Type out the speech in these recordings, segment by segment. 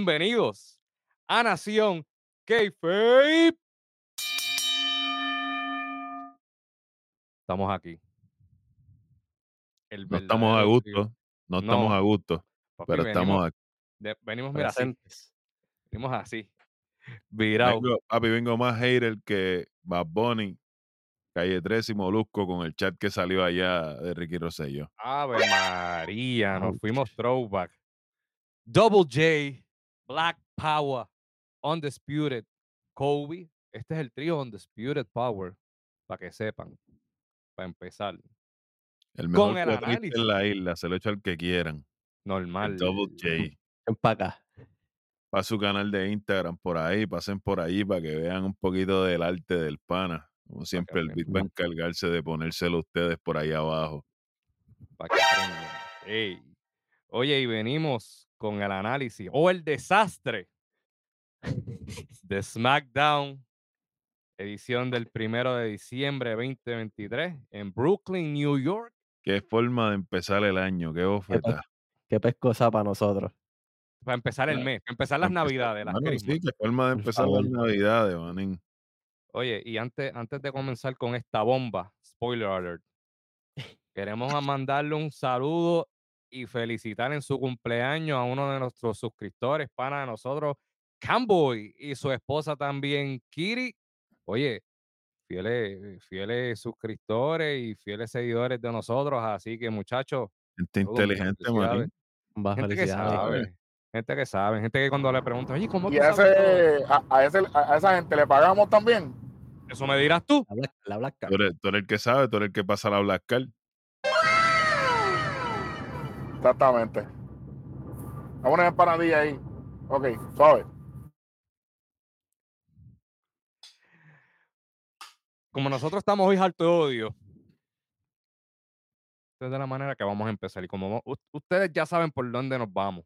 Bienvenidos a Nación Kayfabe. Estamos aquí. El No estamos a gusto, no estamos No, a gusto, papi, pero venimos, estamos aquí. de- venimos, mira, así. Venimos así. Virado. Vengo, papi, vengo más hater que Bad Bunny, Calle 13 y Molusco con el chat que salió allá de Ricky Rosselló. Ave María, nos fuimos throwback. Double J, Black Power, Undisputed, Kobe. Este es el trío Undisputed Power, para que sepan, para empezar. El Con mejor el cuatrista análisis. en la isla, se lo echo al que quieran. Normal. El Double J. Ven pa' acá. para su canal de Instagram por ahí, pasen por ahí para que vean un poquito del arte del pana. Como siempre, el beat va a encargarse de ponérselo a ustedes por ahí abajo. para que aprendan. Oye, y venimos con el análisis o el desastre de SmackDown, edición del primero de diciembre 2023 en Brooklyn, New York. Qué forma de empezar el año, qué bofeta. Qué pescosa para nosotros. Para empezar el mes, para empezar las navidades, las Mano, Christmas. sí, qué forma de empezar las navidades, manín. Oye, y antes, antes de comenzar con esta bomba, spoiler alert, queremos mandarle un saludo y felicitar en su cumpleaños a uno de nuestros suscriptores, pana de nosotros, Camboy, y su esposa también, Kiri. Oye, fieles, fieles suscriptores y fieles seguidores de nosotros, así que muchachos, Gente inteligente. Más Gente que sabe, gente que sabe, gente que cuando le preguntan, oye, ¿cómo Y tú a, ese, a, a ese, a esa gente le pagamos también. Eso me dirás tú. La Black, la Black Card. Tú eres, tú eres el que sabe, tú eres el que pasa la Black Card. Exactamente. Vamos una empanadilla ahí. Ok, suave. como nosotros estamos hoy harto de odio, esta es de la manera que vamos a empezar. Y como ustedes ya saben por dónde nos vamos.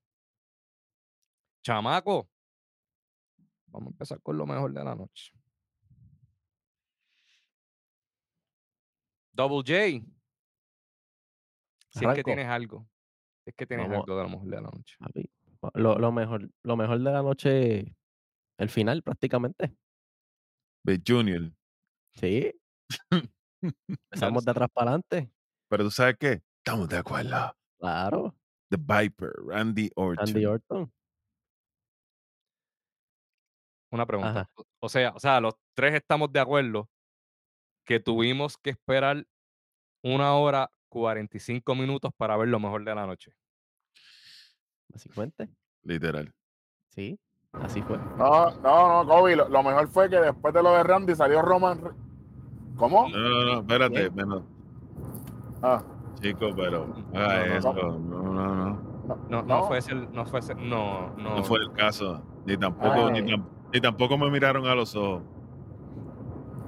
Chamaco, vamos a empezar con lo mejor de la noche. Double J. Si es que tienes algo. Es que tienes Vamos. algo de lo mejor de la noche. Papi, Lo, lo mejor, lo mejor de la noche, el final prácticamente. Big Junior. Sí, empezamos de atrás para adelante. Pero tú sabes qué? Estamos de acuerdo. Claro, The Viper, Randy Orton. Andy Orton. Una pregunta. Ajá. O sea, o sea, los tres estamos de acuerdo que tuvimos que esperar una hora 45 minutos para ver lo mejor de la noche. Básicamente. Literal. Sí, así fue. No, no, no, Kobe. Lo, lo mejor fue que después de lo de Randy salió Roman. Re- ¿Cómo? No, no, no, espérate. Menos- Ah, Chico, pero no No, haga no, eso. no. No, no, no. no, No, no, fue ese, no fue ese, no, no. No fue el caso. Ni tampoco, ni, ni tampoco me miraron a los ojos.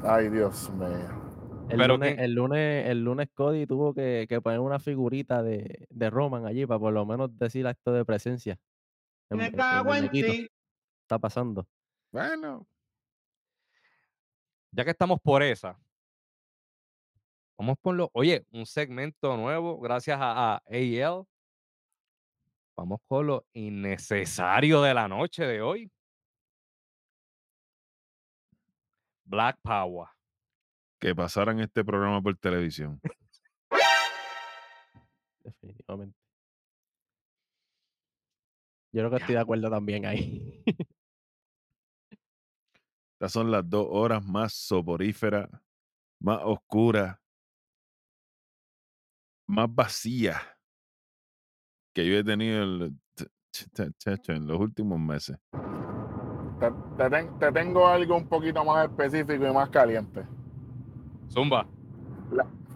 Ay, Dios mío. El, Pero lunes, el, lunes, el lunes Cody tuvo que, que poner una figurita de, de Roman allí para por lo menos decir acto de presencia. En- Me cago en ti. Está pasando. Bueno, Ya que estamos por esa, vamos por lo. Oye, un segmento nuevo, gracias a, a AL. Vamos con lo innecesario de la noche de hoy. Black Power. Que pasaran este programa por televisión. Definitivamente. Yo creo que estoy de acuerdo también ahí. Estas son las dos horas más soporíferas, más oscuras, más vacías que yo he tenido ch- en los últimos meses. Te, te tengo algo un poquito más específico y más caliente. Zumba.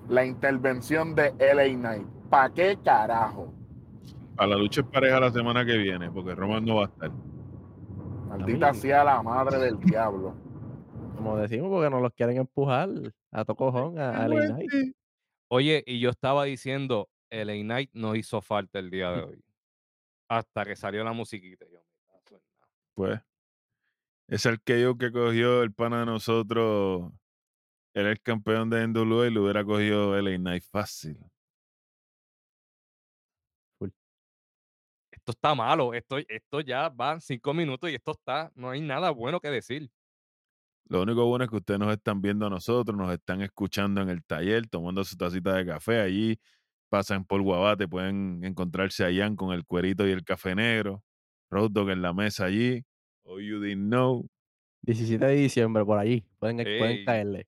La intervención de LA Knight. ¿Para qué carajo? A la lucha es pareja la semana que viene, porque Roman no va a estar. Maldita sea la madre del diablo. Como decimos, porque nos los quieren empujar a tocojón a, a LA Knight. Oye, y yo estaba diciendo, el Knight no hizo falta el día de hoy. Hasta que salió la musiquita. Yo, nada. Pues, es el que yo que cogió el pana de nosotros, era el campeón de NWA y lo hubiera cogido LA Knight fácil. Esto está malo, esto, esto ya van cinco minutos y esto está, no hay nada bueno que decir. Lo único bueno es que ustedes nos están viendo a nosotros, nos están escuchando en el taller, tomando su tacita de café. Allí pasan por Guabate, pueden encontrarse a Ian con el cuerito y el café negro. Road Dog en la mesa allí. Oh, you didn't know. 17 de diciembre por allí. Pueden, pueden Ey. caerle.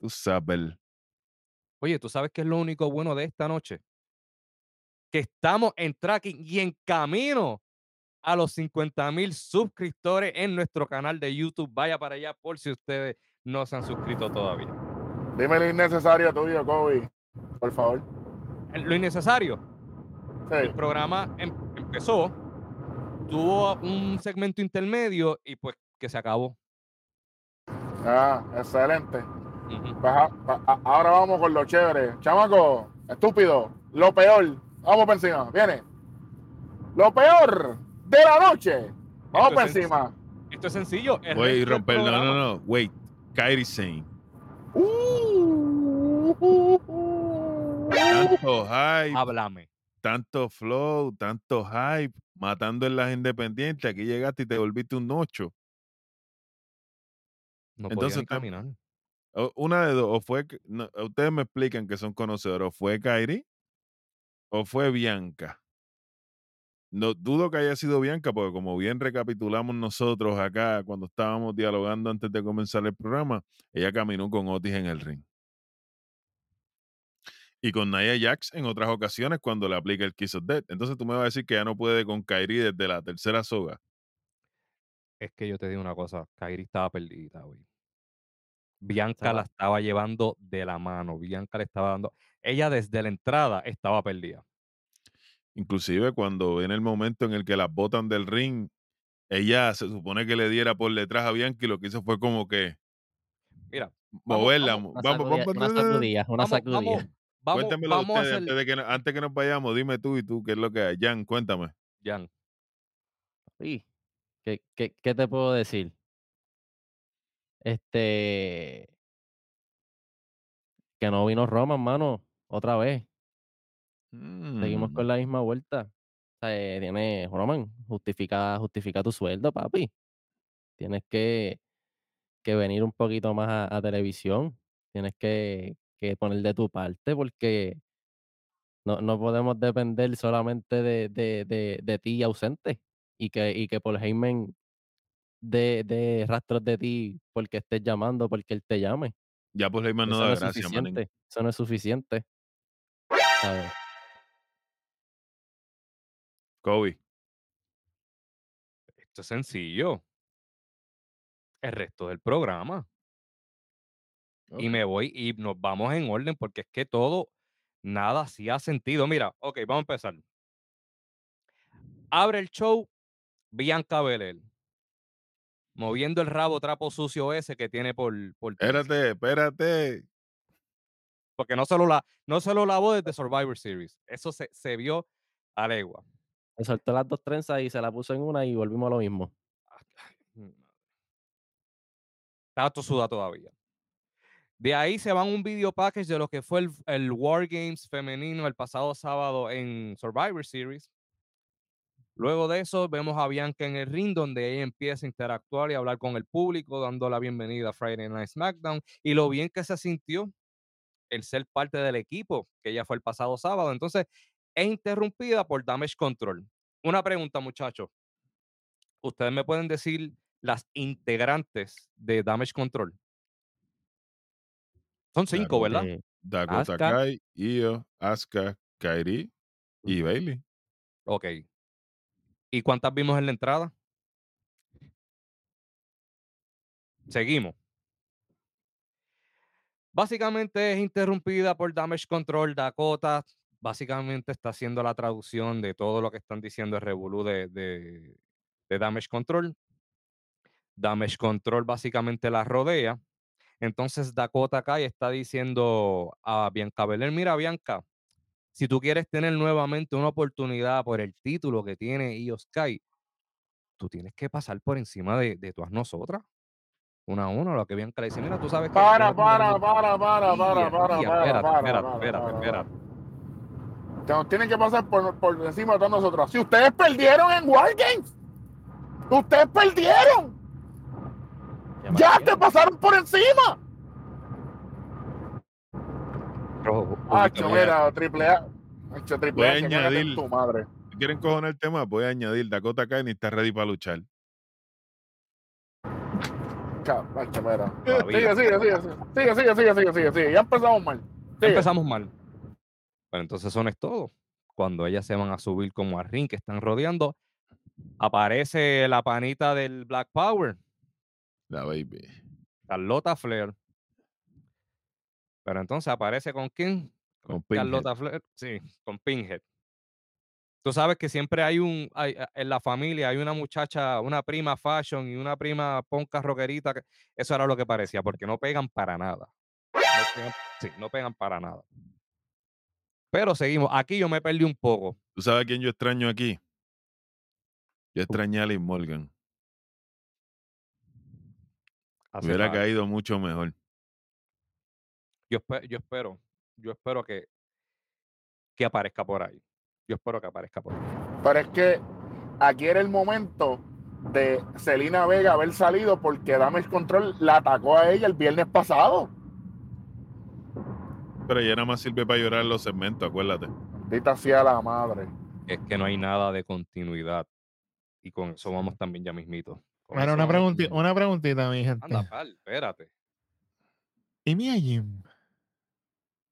Tú sabes. Oye, ¿tú sabes qué es lo único bueno de esta noche? Que estamos en tracking y en camino a los 50 mil suscriptores en nuestro canal de YouTube. Vaya para allá por si ustedes no se han suscrito todavía. Dime lo innecesario tuyo, Kobe. Por favor. En Lo innecesario, Sí. el programa em- empezó, tuvo un segmento intermedio y pues que se acabó. Ah, excelente. Pues a- a- a- ahora vamos con lo chévere. Chamaco, estúpido, lo peor. Vamos por encima, viene. Lo peor de la noche. Vamos Esto por encima. Esto es sencillo. del romper. No, no, no. Wait. Kyrie Sane. Uh, Tanto hype, Háblame. tanto flow, tanto hype, matando en las independientes. Aquí llegaste y te volviste un ocho. No Entonces podía ni usted- caminar. Una de dos, o fue, ustedes me explican que son conocedores, o fue Kyrie o fue Bianca. No dudo que haya sido Bianca, porque como bien recapitulamos nosotros acá cuando estábamos dialogando antes de comenzar el programa, ella caminó con Otis en el ring. Y con Nia Jax en otras ocasiones cuando le aplica el Kiss of Death. Entonces tú me vas a decir que ya no puede con Kyrie desde la tercera soga. Es que yo te digo una cosa, Kairi estaba perdida, güey. Bianca la estaba llevando de la mano, Bianca le estaba dando, ella desde la entrada estaba perdida. Inclusive cuando viene el momento en el que las botan del ring, ella se supone que le diera por detrás a Bianca y lo que hizo fue como que Mira, moverla. vamos, Vamos, una sacudida, una sacudida. vamos, vamos, Cuéntamelo vamos a ustedes hacer, antes, de que, no- antes que nos vayamos. Dime tú y tú qué es lo que hay. Jan, cuéntame. Jan, Sí. ¿Qué, qué, qué te puedo decir? Este. Que no vino Roman, mano. Otra vez. Seguimos Mm, con la misma vuelta. O sea, eh, tiene Roman, justifica, justifica tu sueldo, papi. Tienes que, que venir un poquito más a, a televisión. Tienes que, que poner de tu parte porque no, no podemos depender solamente de, de, de, de ti ausente y que, y que Paul Heyman de, de rastros de ti porque estés llamando, porque él te llame. Ya pues Leyman no Eso da no es gracia, manín. suficiente. Eso no es suficiente. ¿sabes? Kobe. esto es sencillo. El resto del programa. Y me voy y nos vamos en orden porque es que todo, nada hacía sentido. Mira, ok, vamos a empezar. Abre el show Bianca Belair. Moviendo el rabo trapo sucio ese que tiene por, por. Espérate, espérate. Porque no se lo, la, no se lo lavó desde Survivor Series. Eso se, se vio a legua. Le soltó las dos trenzas y se la puso en una y volvimos a lo mismo. Está todo sudado todavía. De ahí se van un video package de lo que fue el, el War Games femenino el pasado sábado en Survivor Series. Luego de eso vemos a Bianca en el ring donde ella empieza a interactuar y hablar con el público, dando la bienvenida a Friday Night SmackDown y lo bien que se sintió el ser parte del equipo que ella fue el pasado sábado. Entonces es interrumpida por Damage Control. Una pregunta, muchachos. ¿Ustedes me pueden decir las integrantes de Damage Control? Son cinco, ¿verdad? Dakota. Kai, Io, Asuka, Kairi y Bailey. Ok. ¿Y cuántas vimos en la entrada? Seguimos. Básicamente es interrumpida por Damage Control. Dakota básicamente está haciendo la traducción de todo lo que están diciendo el Revolú de, de, Damage Control. Damage Control básicamente la rodea. Entonces Dakota Kai está diciendo a Bianca Belair, mira Bianca, si tú quieres tener nuevamente una oportunidad por el título que tiene Io Sky, tú tienes que pasar por encima de, de todas nosotras. Una a uno, lo que Bianca le dice, mira, tú sabes que... Para, para, para, para, para, para, para, espérate, para, espérate, espérate, espérate. Que nos tienen que pasar por, por encima de todos nosotros. Si ustedes perdieron en War Games, ustedes perdieron. Ya te pasaron por encima. Ah, mira, triple A. Hacho, triple Voy a añadir- tu madre. Si quieren cojonar el tema, voy a añadir Dakota Kai ni está ready para luchar. Hacho, mira. Sigue, sigue, sigue, sigue, sigue, sigue, sigue, sigue, sigue. Ya empezamos mal. Sigue. Empezamos mal. Pero entonces eso no es todo. Cuando ellas se van a subir como a ring que están rodeando, aparece la panita del Black Power, La baby. Carlota Flair. Pero entonces aparece con quién? Con Pinhead. Carlota Flair, sí, con Pinhead. Tú sabes que siempre hay un, hay- en la familia hay una muchacha, una prima fashion y una prima ponca rockerita. que- Eso era lo que parecía, porque no pegan para nada. No pegan- sí, no pegan para nada. Pero seguimos. Aquí yo me perdí un poco. ¿Tú sabes a quién yo extraño aquí? Yo extrañé a Liz Morgan. Hace Hubiera caído mucho mejor. Yo, espe- yo espero, yo espero que, que aparezca por ahí. Yo espero que aparezca por ahí. Pero es que aquí era el momento de Celina Vega haber salido porque Damage Control la atacó a ella el viernes pasado. Pero ya nada más sirve para llorar los segmentos, acuérdate. Maldita sea la madre. Es que no hay nada de continuidad. Y con eso vamos también ya mismito. Con Bueno, una, pregunti- una preguntita, mi gente. Anda, pal, espérate. ¿Y Mia Jim?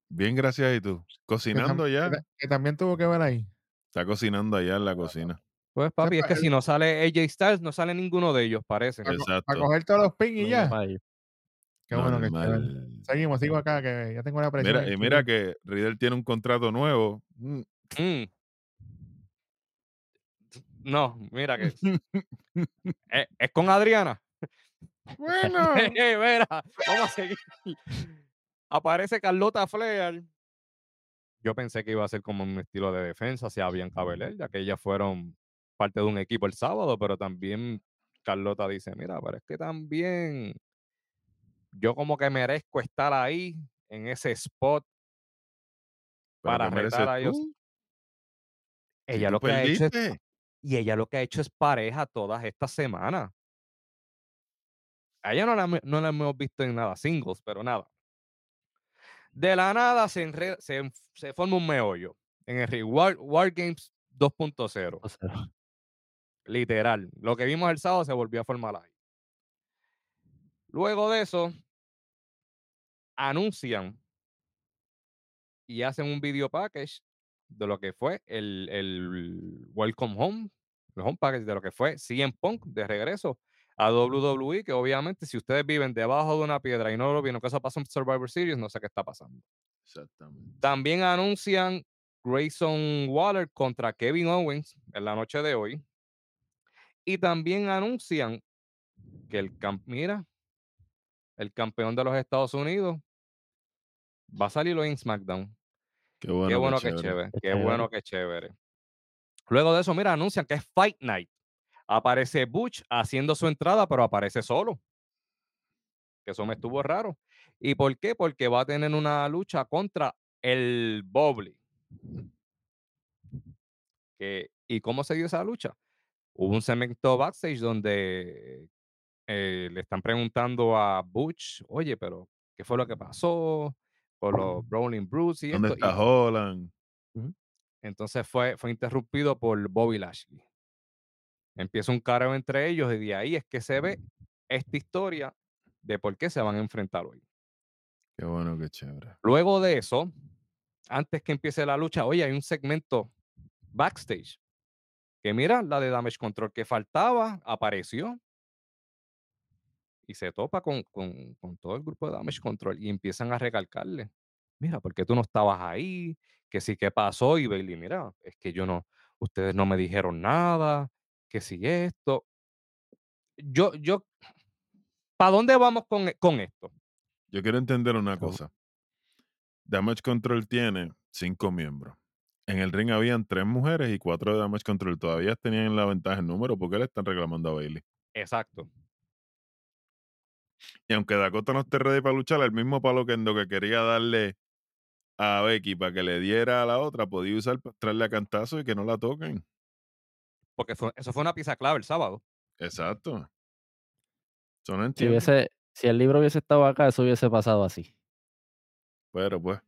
Bien, gracias. ¿Y tú? ¿Cocinando que ya? Que, también tuvo que ver ahí. Está cocinando allá en la cocina. Pues papi, es pa- que si no sale AJ Styles, no sale ninguno de ellos, parece. Para Exacto. coger todos los pins y ya. Qué bueno que. Seguimos, sigo acá, que ya tengo la presión. Mira, y mira que Riddle tiene un contrato nuevo. Mm, Mm. No, mira que es, es con Adriana. Bueno, Mira, vamos a seguir. Aparece Carlota Flair. Yo pensé que iba a ser como un estilo de defensa hacia Bianca Belair, ya que ellas fueron parte de un equipo el sábado, pero también Carlota dice, mira, pero es que también yo como que merezco estar ahí en ese spot. ¿pero Para retar a ellos. tú? Ella lo que ha hecho es, y ella lo que ha hecho es pareja todas estas semanas. A ella no la, no la hemos visto en nada singles, pero nada. De la nada se, se, se forma un meollo en el ring. War, War Games 2.0. O sea, Literal. Lo que vimos el sábado se volvió a formar ahí. Luego de eso, anuncian y hacen un video package de lo que fue el, el Welcome Home, el home package de lo que fue CM Punk de regreso a WWE, que obviamente si ustedes viven debajo de una piedra y no lo vieron que eso pasó en Survivor Series, no sé qué está pasando. Exactamente. También anuncian Grayson Waller contra Kevin Owens en la noche de hoy. Y también anuncian que el cam- mira, el campeón de los Estados Unidos va a salir hoy en SmackDown. Qué bueno, qué bueno, qué chévere. Qué bueno, qué chévere. Luego de eso, mira, anuncian que es Fight Night. Aparece Butch haciendo su entrada, pero aparece solo. Que eso me estuvo raro. ¿Y por qué? Porque va a tener una lucha contra el Bobby. ¿Y cómo se dio esa lucha? Hubo un segmento backstage donde eh, le están preguntando a Butch, oye, pero ¿qué fue lo que pasó? Por los Brawling Brutes y ¿Dónde esto. está y- Holland? entonces fue, fue interrumpido por Bobby Lashley. Empieza un careo entre ellos y de ahí es que se ve esta historia de por qué se van a enfrentar hoy. Qué bueno, qué chévere. Luego de eso, antes que empiece la lucha, oye, hay un segmento backstage que mira, la de Damage Control que faltaba, apareció y se topa con, con- con todo el grupo de Damage Control y empiezan a recalcarle, mira, ¿por qué tú no estabas ahí? Que sí, ¿qué pasó? Y Bailey, mira, es que yo no, ustedes no me dijeron nada, que si esto. Yo, yo, ¿para dónde vamos con, e- con esto? Yo quiero entender una cosa. Damage Control tiene cinco miembros. En el ring habían tres mujeres y cuatro de Damage Control. Todavía tenían la ventaja en número porque le están reclamando a Bailey. Exacto. Y aunque Dakota no esté ready para luchar, el mismo palo que en lo que quería darle a Becky para que le diera a la otra, podía usar para traerle a cantazo y que no la toquen. Porque fue- eso fue una pieza clave el sábado. Exacto. Eso no Si, hubiese, si el libro hubiese estado acá, eso hubiese pasado así. Pero pues,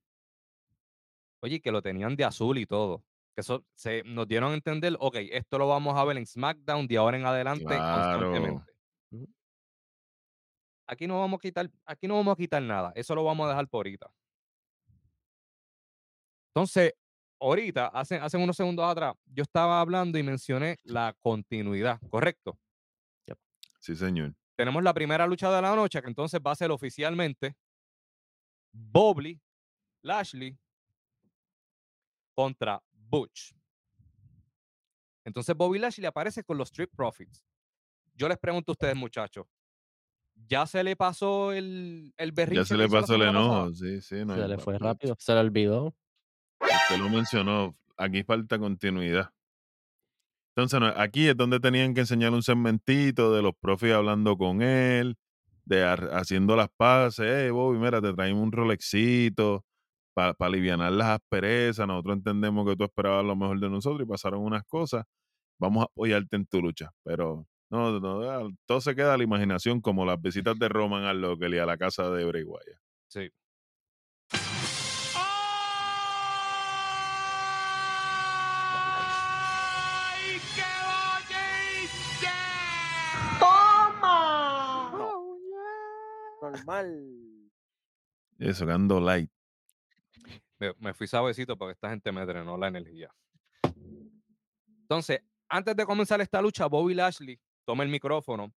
Oye, que lo tenían de azul y todo. Que eso se nos dieron a entender, ok, esto lo vamos a ver en SmackDown de ahora en adelante Claro. constantemente. Aquí no vamos a quitar, aquí no vamos a quitar nada. Eso lo vamos a dejar por ahorita. Entonces, ahorita, hace, hace unos segundos atrás, yo estaba hablando y mencioné la continuidad, ¿correcto? sí, señor. Tenemos la primera lucha de la noche, que entonces va a ser oficialmente Bobby Lashley contra Butch. Entonces Bobby Lashley aparece con los Street Profits. Yo les pregunto a ustedes, muchachos, ¿ya se le pasó el, el berrinche? Ya se le pasó el pasada? enojo. Sí, sí. No Se le fue rápido, se le olvidó. Usted lo mencionó. Aquí falta continuidad. Entonces, aquí es donde tenían que enseñar un segmentito de los profis hablando con él, de haciendo las paces. Hey, Bobby, mira, te traemos un Rolexito para aliviar las asperezas. Nosotros entendemos que tú esperabas lo mejor de nosotros y pasaron unas cosas. Vamos a apoyarte en tu lucha. Pero no, no, todo se queda a la imaginación, como las visitas de Roman al Local y a la casa de Bray. Sí. Normal. Eso, que ando light. Me, me fui suavecito porque esta gente me drenó la energía. Entonces, antes de comenzar esta lucha, Bobby Lashley toma el micrófono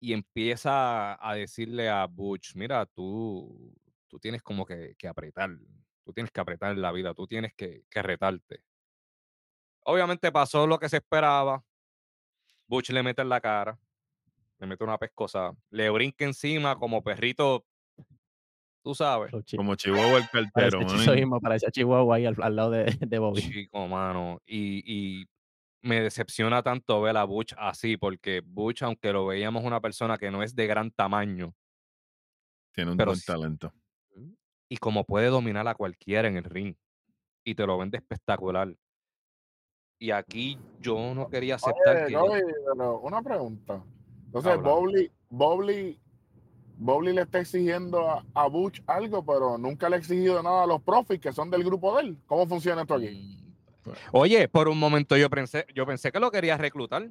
y empieza a decirle a Butch, mira, tú, tú tienes como que, que apretar, tú tienes que apretar en la vida, tú tienes que, que retarte. Obviamente pasó lo que se esperaba. Butch le mete en la cara, le mete una pescosa, le brinca encima como perrito, tú sabes. Como Chihuahua el cartero, mismo, parecía Chihuahua ahí al, al lado de, de Bobby. Chico, mano. Y, y me decepciona tanto ver a Butch así, porque Butch, aunque lo veíamos una persona que no es de gran tamaño, Tiene un buen talento. y como puede dominar a cualquiera en el ring, y te lo vende espectacular. Y aquí yo no quería aceptar Oye, que... Una pregunta. Entonces. Bobby, Bobby, Bobby le está exigiendo a, a Butch algo, pero nunca le ha exigido nada a los profis que son del grupo de él. ¿Cómo funciona esto aquí? Mm, Oye, por un momento yo pensé, yo pensé que lo quería reclutar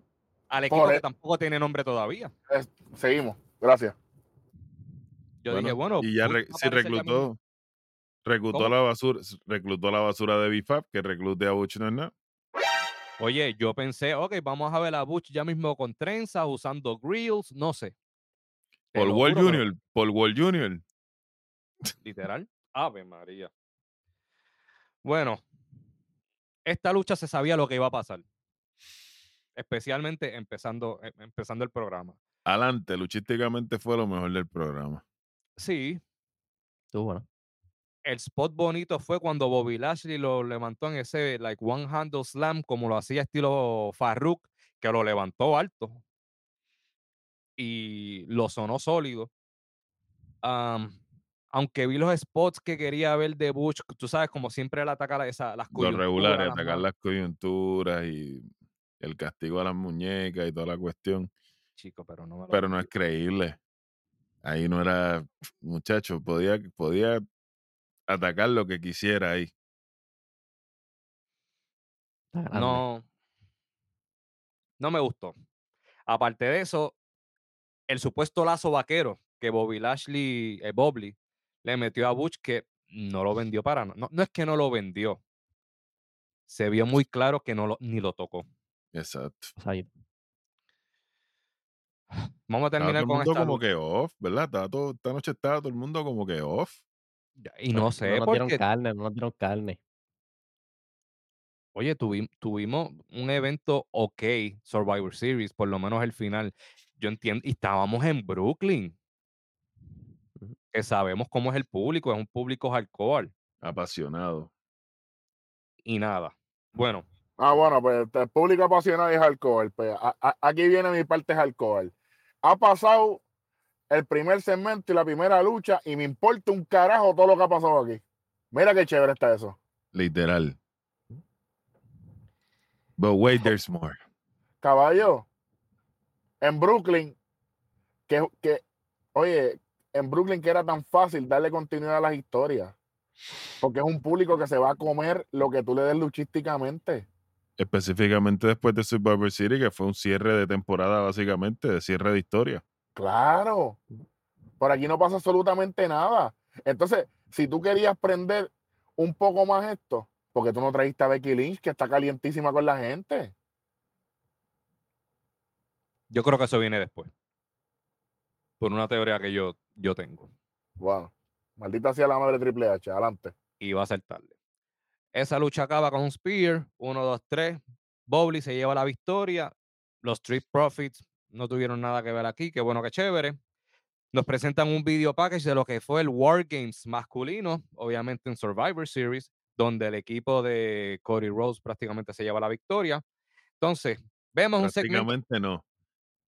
al equipo Por que e- tampoco tiene nombre todavía. Es- seguimos. Gracias. Yo dije, bueno, y ya re- mismo. reclutó, reclutó ¿Cómo? la basura, reclutó la basura de Bifab, que reclute a Butch no es nada. Oye, yo pensé, ok, vamos a ver a Butch ya mismo con trenzas, usando grills, no sé. Te Paul Wall juro Jr., Paul Wall Jr. literal. Ave María. Bueno, esta lucha se sabía lo que iba a pasar. Especialmente empezando, em- empezando el programa. Adelante, luchísticamente fue lo mejor del programa. Sí, Estuvo bueno. El spot bonito fue cuando Bobby Lashley lo levantó en ese like one handle slam como lo hacía estilo Farruk, que lo levantó alto y lo sonó sólido. Aunque vi los spots que quería ver de Butch, tú sabes, como siempre él ataca la- esa, las Los coyunturas, regulares, las atacar las coyunturas y el castigo a las muñecas y toda la cuestión. Chico, pero no me lo Pero no es creíble. Ahí no era, muchacho, podía, podía atacar lo que quisiera ahí. No, no me gustó. Aparte de eso, el supuesto lazo vaquero que Bobby Lashley, eh, Bobby, le metió a Butch que no lo vendió para nada. No, no es que no lo vendió. Se vio muy claro que no lo, ni lo tocó. Exacto. Vamos a Estaba todo terminar el con mundo esta como que off, ¿verdad? Todo, esta noche estaba todo el mundo como que off. Y no sé, No nos dieron carne, no nos dieron carne. oye, tuvi- tuvimos un evento ok, Survivor Series, por lo menos el final. Yo entiendo, y estábamos en Brooklyn, que sabemos cómo es el público, es un público hardcore Apasionado. y nada. Bueno, Ah, bueno, pues el público apasionado es alcohol. Pues, a- a- aquí viene mi parte alcohol. Ha pasado el primer segmento y la primera lucha y me importa un carajo todo lo que ha pasado aquí. Mira qué chévere está eso. Literal. But wait, there's more. Caballo, en Brooklyn, que, que, oye, en Brooklyn que era tan fácil darle continuidad a las historias. Porque es un público que se va a comer lo que tú le des luchísticamente. Específicamente después de Survivor City, que fue un cierre de temporada, básicamente, de cierre de historia. Claro. Por aquí no pasa absolutamente nada. Entonces, si tú querías prender un poco más esto, porque tú no trajiste a Becky Lynch, que está calientísima con la gente. Yo creo que eso viene después. Por una teoría que yo, yo tengo. Wow. Maldita sea la madre Triple H. Adelante. Y va a ser tarde. Esa lucha acaba con un Spear. 1, 2, 3. Bowley se lleva la victoria. Los Street Profits no tuvieron nada que ver aquí. Qué bueno, qué chévere. Nos presentan un video package de lo que fue el War Games masculino, obviamente en Survivor Series, donde el equipo de Cody Rhodes prácticamente se lleva la victoria. Entonces, vemos un segmento. Prácticamente no.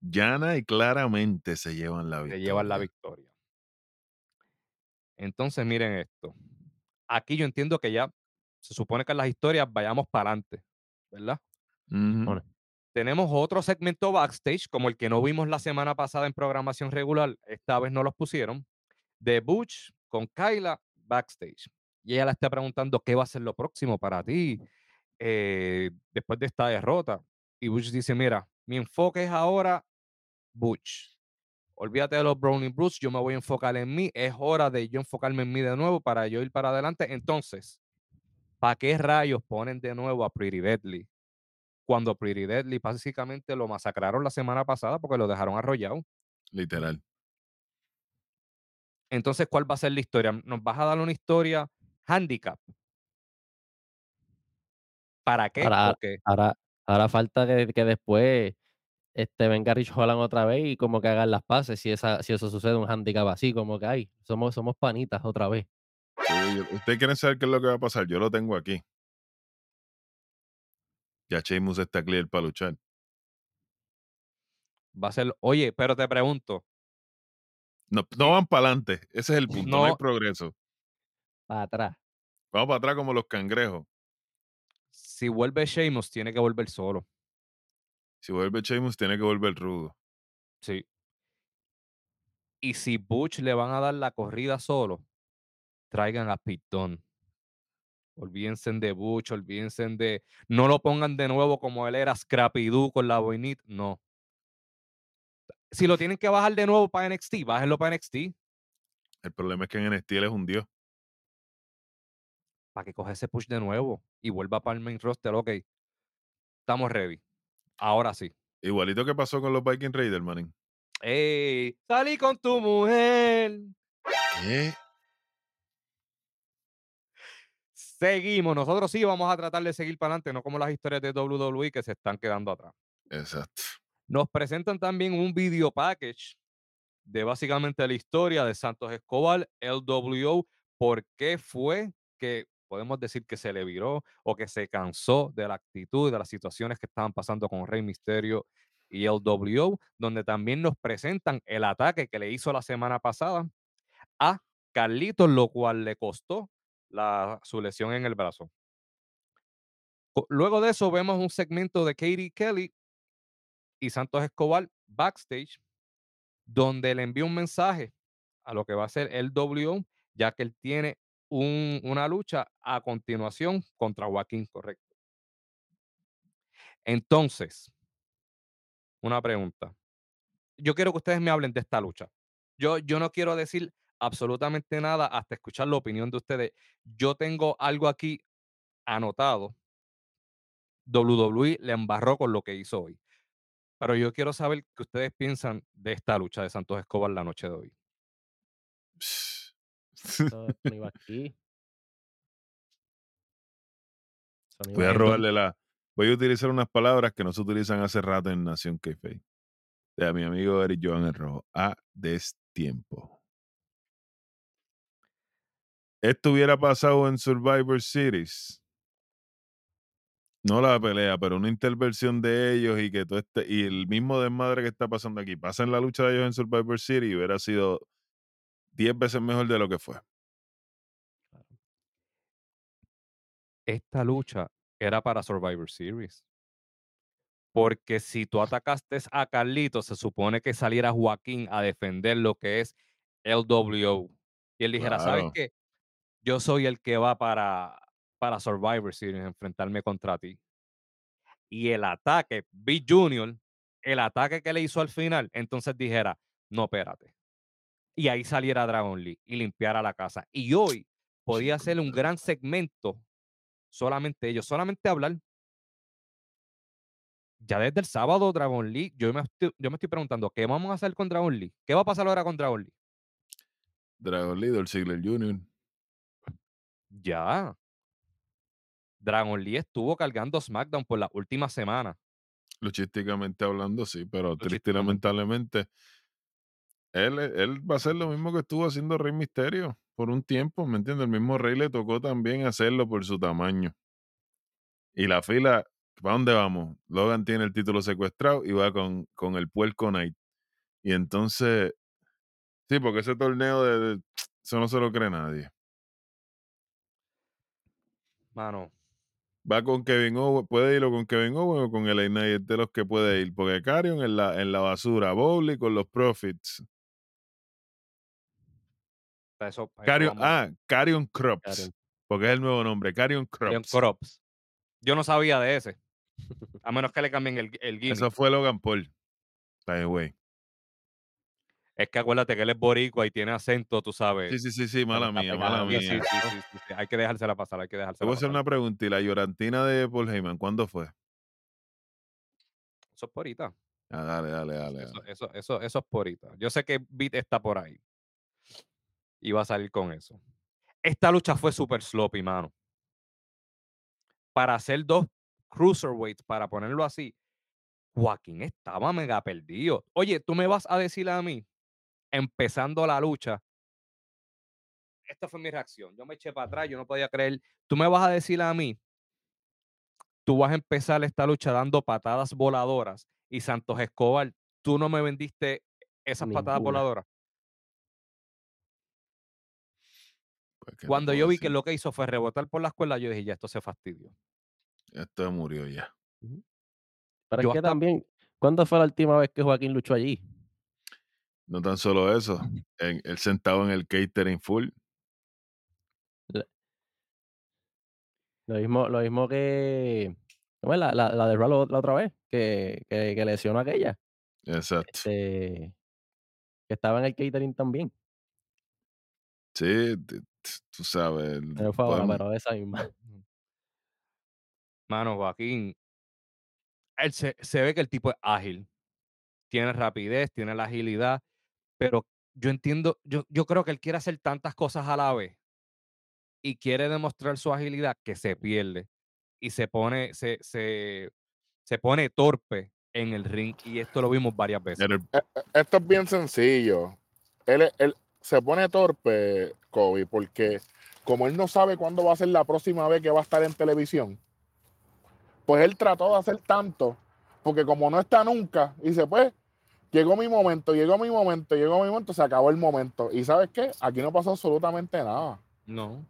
Llana y claramente se llevan la Se victoria. llevan la victoria. Entonces, miren esto. Aquí yo entiendo que ya se supone que en las historias vayamos para adelante, ¿verdad? Bueno. Tenemos otro segmento backstage, como el que no vimos la semana pasada en programación regular, esta vez no los pusieron, de Butch con Kyla backstage. Y ella le está preguntando qué va a ser lo próximo para ti eh, después de esta derrota. Y Butch dice, mira, mi enfoque es ahora Butch. Olvídate de los Browning Bruce, yo me voy a enfocar en mí. Es hora de yo enfocarme en mí de nuevo para yo ir para adelante. Entonces, ¿para qué rayos ponen de nuevo a Pretty Deadly? Cuando Pretty Deadly básicamente lo masacraron la semana pasada porque lo dejaron arrollado. Literal. Entonces, ¿cuál va a ser la historia? ¿Nos vas a dar una historia handicap? ¿Para qué? Ahora, ahora falta que, que después este, venga Rich Holland otra vez y como que hagan las paces. Si, esa, si eso sucede, un handicap así, como que hay. Somos, somos panitas otra vez. Sí, ¿Ustedes quieren saber qué es lo que va a pasar? Yo lo tengo aquí. Ya Sheamus está clear para luchar. va a ser, oye, pero te pregunto, No, no van para adelante. Ese es el punto. No, hay progreso. Para atrás. Vamos para atrás como los cangrejos. si vuelve Sheamus, tiene que volver solo. Si vuelve Sheamus, tiene que volver rudo. Sí. Y si Butch le van a dar la corrida solo, traigan a Pitón. Olvídense de Butch, olvídense de. No lo pongan de nuevo como él era Scrappy Doo con la boinita. No. Si lo tienen que bajar de nuevo para NXT, bájenlo para NXT. El problema es que en NXT él es un dios. Para que coge ese push de nuevo y vuelva para el main roster. Ok. Estamos ready. Ahora sí. Igualito que pasó con los Viking Raiders, manín. ¡Ey! ¡Salí con tu mujer! ¿Qué? Seguimos. Nosotros sí vamos a tratar de seguir para adelante, no como las historias de WWE que se están quedando atrás. Exacto. Nos presentan también un video package de básicamente la historia de Santos Escobar, LWO, por qué fue que podemos decir que se le viró o que se cansó de la actitud de las situaciones que estaban pasando con Rey Misterio y LWO, donde también nos presentan el ataque que le hizo la semana pasada a Carlitos, lo cual le costó la, su lesión en el brazo. Luego de eso vemos un segmento de Katie Kelly y Santos Escobar backstage, donde le envía un mensaje a lo que va a ser el WO, ya que él tiene un- una lucha a continuación contra Joaquín, correcto. Entonces, una pregunta. Yo quiero que ustedes me hablen de esta lucha. Yo, yo no quiero decir absolutamente nada hasta escuchar la opinión de ustedes. Yo tengo algo aquí anotado. WWE le embarró con lo que hizo hoy. Pero yo quiero saber qué ustedes piensan de esta lucha de Santos Escobar la noche de hoy. Eso no iba aquí. Eso no Voy a robarle la. Voy a utilizar unas palabras que no se utilizan hace rato en Nación Keife. De mi amigo Eric Joan el Rojo. A destiempo. Esto hubiera pasado en Survivor Series. No la pelea, pero una intervención de ellos y que todo este, y el mismo desmadre que está pasando aquí pasa en la lucha de ellos en Survivor Series y hubiera sido 10 veces mejor de lo que fue. esta lucha era para Survivor Series. Porque si tú atacaste a Carlito, se supone que saliera Joaquín a defender lo que es LWO. Y él dijera, ¿sabes qué? Yo soy el que va para, para Survivor Series, enfrentarme contra ti. Y el ataque, Big Junior, el ataque que le hizo al final, entonces dijera, no, espérate. Y ahí saliera Dragon Lee y limpiara la casa. Y hoy podía hacer un gran segmento, solamente ellos, solamente hablar. Ya desde el sábado, Dragon Lee, yo me, estoy, yo me estoy preguntando, ¿qué vamos a hacer con Dragon Lee? ¿Qué va a pasar ahora con Dragon Lee? Dragon Lee, Dolph Ziggler Jr. Ya. Dragon Lee estuvo cargando SmackDown por la última semana. Luchísticamente hablando, sí, pero triste lamentablemente él, él va a hacer lo mismo que estuvo haciendo Rey Misterio por un tiempo, ¿me entiendes? El mismo Rey le tocó también hacerlo por su tamaño. Y la fila, ¿para dónde vamos? Logan tiene el título secuestrado y va con, con el Puerco Night. Y entonces, sí, porque ese torneo de, de- eso no se lo cree nadie. Mano, Va con Kevin Owens, puede ir o con Kevin Owens o con el Knight, de los que puede ir, porque Carion en la, en la basura, Bowley con los Profits. eso, Carion, ah, Carion Crops, Carion. porque es el nuevo nombre, Carion Crops. Crops. Yo no sabía de ese. A menos que le cambien el, el gimmick. Eso fue Logan Paul. By the way. Es que acuérdate que él es boricua y tiene acento, tú sabes. Sí, sí, sí, sí, mala mía, mala mía. sí, sí, sí, sí, sí. Hay que dejársela pasar, hay que Te dejársela voy a hacer una pregunta. ¿Y la llorantina de Paul Heyman cuándo fue? Eso es por ahorita. Ah, dale, dale, dale. Eso, dale. eso, eso, eso es por ahorita. Yo sé que Beat está por ahí. Y va a salir con eso. Esta lucha fue súper sloppy, mano. Para hacer dos cruiserweights, para ponerlo así, Joaquín estaba mega perdido. Oye, tú me vas a decir a mí, empezando la lucha, esta fue mi reacción. Yo me eché para atrás, yo no podía creer. Tú me vas a decir a mí, tú vas a empezar esta lucha dando patadas voladoras y Santos Escobar, tú no me vendiste esas patadas voladoras. Pues, ¿qué te Cuando yo vi que lo que hizo fue rebotar por la escuela, yo dije, ya esto se fastidió. Esto murió ya. Pero Yo es que hasta- también, ¿cuándo fue la última vez que Joaquín luchó allí? No tan solo eso, en, él sentado en el catering full. Lo mismo, lo mismo que la, la, la de Raw la, otra vez, que, que, que lesionó a aquella, Exacto. este, que estaba en el catering también. Sí, tú sabes. No fue ahora, pero esa misma. Mano, Joaquín, él se, se ve que el tipo es ágil. Tiene rapidez, tiene la agilidad, pero yo entiendo, yo, yo creo que él quiere hacer tantas cosas a la vez y quiere demostrar su agilidad que se pierde y se pone, se, se, se pone torpe en el ring y esto lo vimos varias veces. era el- Esto es bien sencillo. Él, él se pone torpe, Kobe, porque como él no sabe cuándo va a ser la próxima vez que va a estar en televisión, pues él trató de hacer tanto, porque como no está nunca, dice, pues, llegó mi momento, llegó mi momento, llegó mi momento, se acabó el momento. Y ¿sabes qué? Aquí no pasó absolutamente nada. No.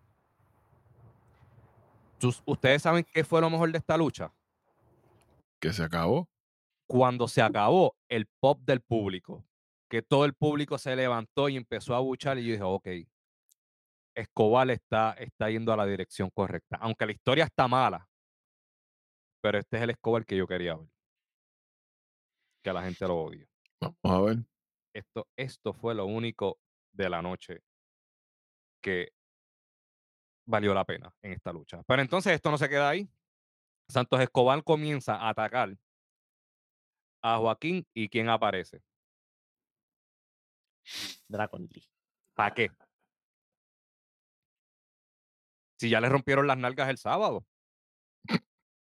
¿Ustedes saben qué fue lo mejor de esta lucha? que se acabó. cuando se acabó el pop del público, que todo el público se levantó y empezó a buchar y yo dije, ok, Escobar está, está yendo a la dirección correcta, aunque la historia está mala, pero este es el Escobar que yo quería ver, que la gente lo odia. Vamos a ver. Esto, esto fue lo único de la noche que valió la pena en esta lucha. Pero entonces esto no se queda ahí. Santos Escobar comienza a atacar a Joaquín y ¿quién aparece? Dragon Lee. ¿Para qué? Si ya le rompieron las nalgas el sábado.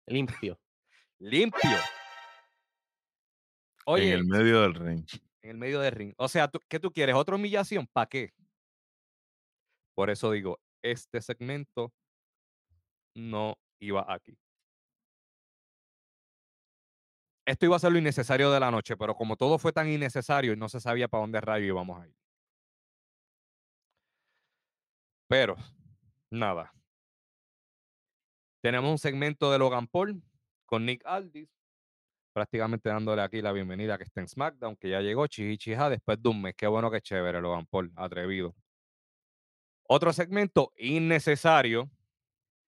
Limpio. Limpio. En el medio del ring. en el medio del ring. O sea, ¿tú- ¿qué tú quieres? ¿Otra humillación? ¿Para qué? Por eso digo, este segmento no iba aquí. Esto iba a ser lo innecesario de la noche, pero como todo fue tan innecesario y no se sabía para dónde rayo íbamos a ir. Pero, nada. Tenemos un segmento de Logan Paul con Nick Aldis, prácticamente dándole aquí la bienvenida que esté en SmackDown, que ya llegó Chihichiha después de un mes. Qué bueno que chévere, Logan Paul, atrevido. Otro segmento innecesario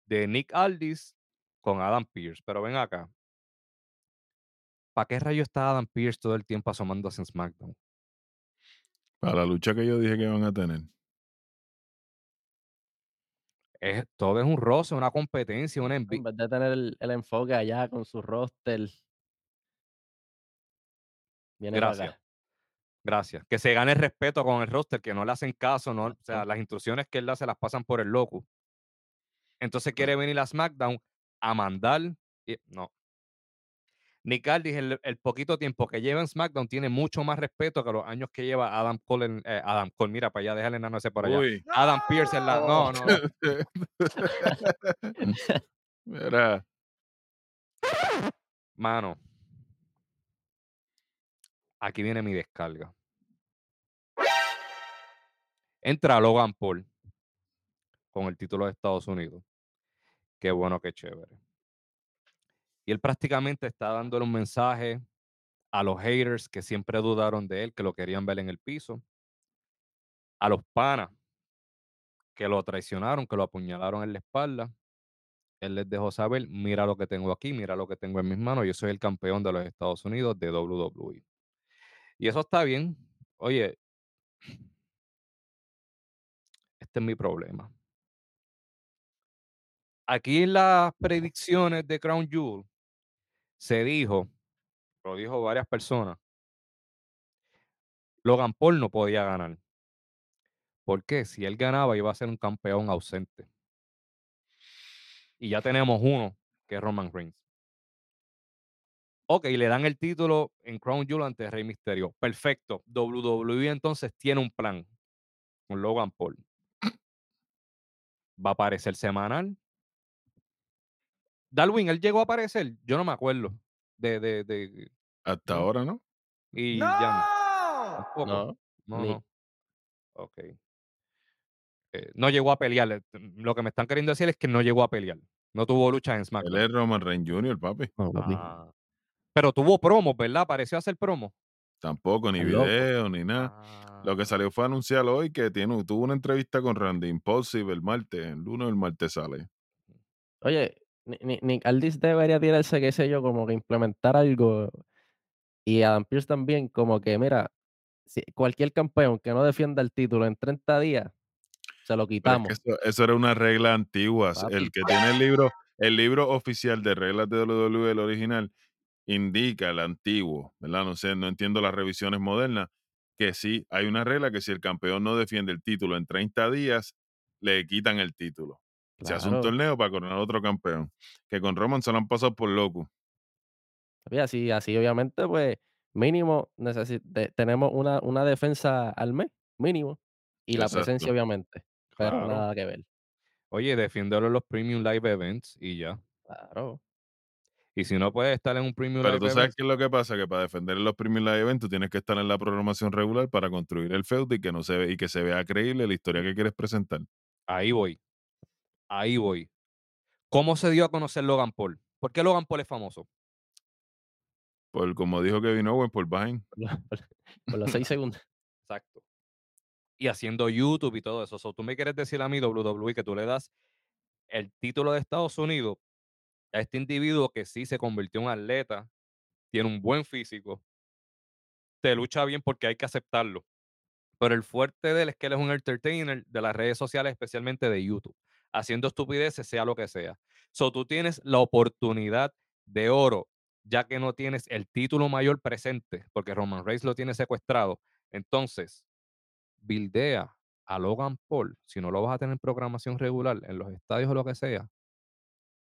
de Nick Aldis con Adam Pierce. Pero ven acá. ¿Para qué rayo está Adam Pierce todo el tiempo asomándose en SmackDown? Para la lucha que yo dije que van a tener. Es, todo es un roce, una competencia, una envidia. En vez de tener el, el enfoque allá con su roster. Viene Gracias. acá. Gracias. Que se gane el respeto con el roster, que no le hacen caso, no, o sea, las instrucciones que él da se las pasan por el loco. Entonces quiere venir a SmackDown a mandar. y- no. Nick Aldis, el, el poquito tiempo que lleva en SmackDown, tiene mucho más respeto que los años que lleva Adam Cole. en- eh, Adam Cole, mira para allá, déjale enano ese por allá. Uy. Adam Pierce en la. No, no. Mira, Mano. Aquí viene mi descarga. Entra Logan Paul con el título de Estados Unidos. Qué bueno, qué chévere. Y él prácticamente está dándole un mensaje a los haters que siempre dudaron de él, que lo querían ver en el piso. A los panas que lo traicionaron, que lo apuñalaron en la espalda. Él les dejó saber, mira lo que tengo aquí, mira lo que tengo en mis manos. Yo soy el campeón de los Estados Unidos de WWE. Y eso está bien. Oye, este es mi problema. Aquí en las predicciones de Crown Jewel se dijo, lo dijo varias personas, Logan Paul no podía ganar. ¿Por qué? Si él ganaba iba a ser un campeón ausente. Y ya tenemos uno, que es Roman Reigns. Ok, le dan el título en Crown Jewel ante Rey Mysterio. Perfecto. WWE entonces tiene un plan con Logan Paul. Va a aparecer semanal. Darwin, él llegó a aparecer. Yo no me acuerdo. De, de, de, hasta No. ahora, ¿no? y ya no. ¡No! Tampoco. No, No, no. Ok. Eh, no llegó a pelear. eh, Lo que me están queriendo decir es que no llegó a pelear. No tuvo lucha en Él SmackDown. es Roman Reigns Jr., papi. no, papi. Ah. Pero tuvo promos, ¿verdad? Pareció hacer promo. Tampoco, ni loco. video, ni nada. Lo que Ah. salió fue anunciar hoy que tiene, tuvo una entrevista con Randy Impulsive el martes, el lunes o el martes sale. Oye, Ni- Ni- Nick Aldis debería tirarse, qué sé yo, como que implementar algo. Y Adam Pearce también, como que, mira, si cualquier campeón que no defienda el título en 30 días, se lo es quitamos. que eso, eso era una regla antigua. Papi. El que tiene el libro, el libro oficial de reglas de WWE, el original, indica el antiguo, ¿verdad? No sé, no entiendo las revisiones modernas, que sí, hay una regla que si el campeón no defiende el título en 30 días, le quitan el título. Se hace un torneo para coronar otro campeón. Que con Roman se lo han pasado por loco. Y así, así obviamente, pues, mínimo de- tenemos una, una defensa al mes, mínimo. Y la presencia, obviamente. Pero Claro. nada que ver. Oye, defiéndelo en los Premium Live Events y ya. Claro. Y si no puede estar en un Premium Pero Live tú sabes qué es lo que pasa, que para defender los primer live events tú tienes que estar en la programación regular para construir el feud y que no se ve, y que se vea creíble la historia que quieres presentar. ahí voy. Ahí voy. ¿Cómo se dio a conocer Logan Paul? ¿Por qué Logan Paul es famoso? Por como dijo Kevin Owens, por Vine. Por- por los seis segundos. Exacto. Y haciendo YouTube y todo eso. So, tú me quieres decir a mí, WWE, que tú le das el título de Estados Unidos a este individuo que sí se convirtió en atleta, tiene un buen físico, te lucha bien porque hay que aceptarlo. Pero el fuerte de él es que él es un entertainer de las redes sociales, especialmente de YouTube, haciendo estupideces, sea lo que sea. So, tú tienes la oportunidad de oro, ya que no tienes el título mayor presente, porque Roman Reigns lo tiene secuestrado. Entonces, buildea a Logan Paul, si no lo vas a tener en programación regular en los estadios o lo que sea,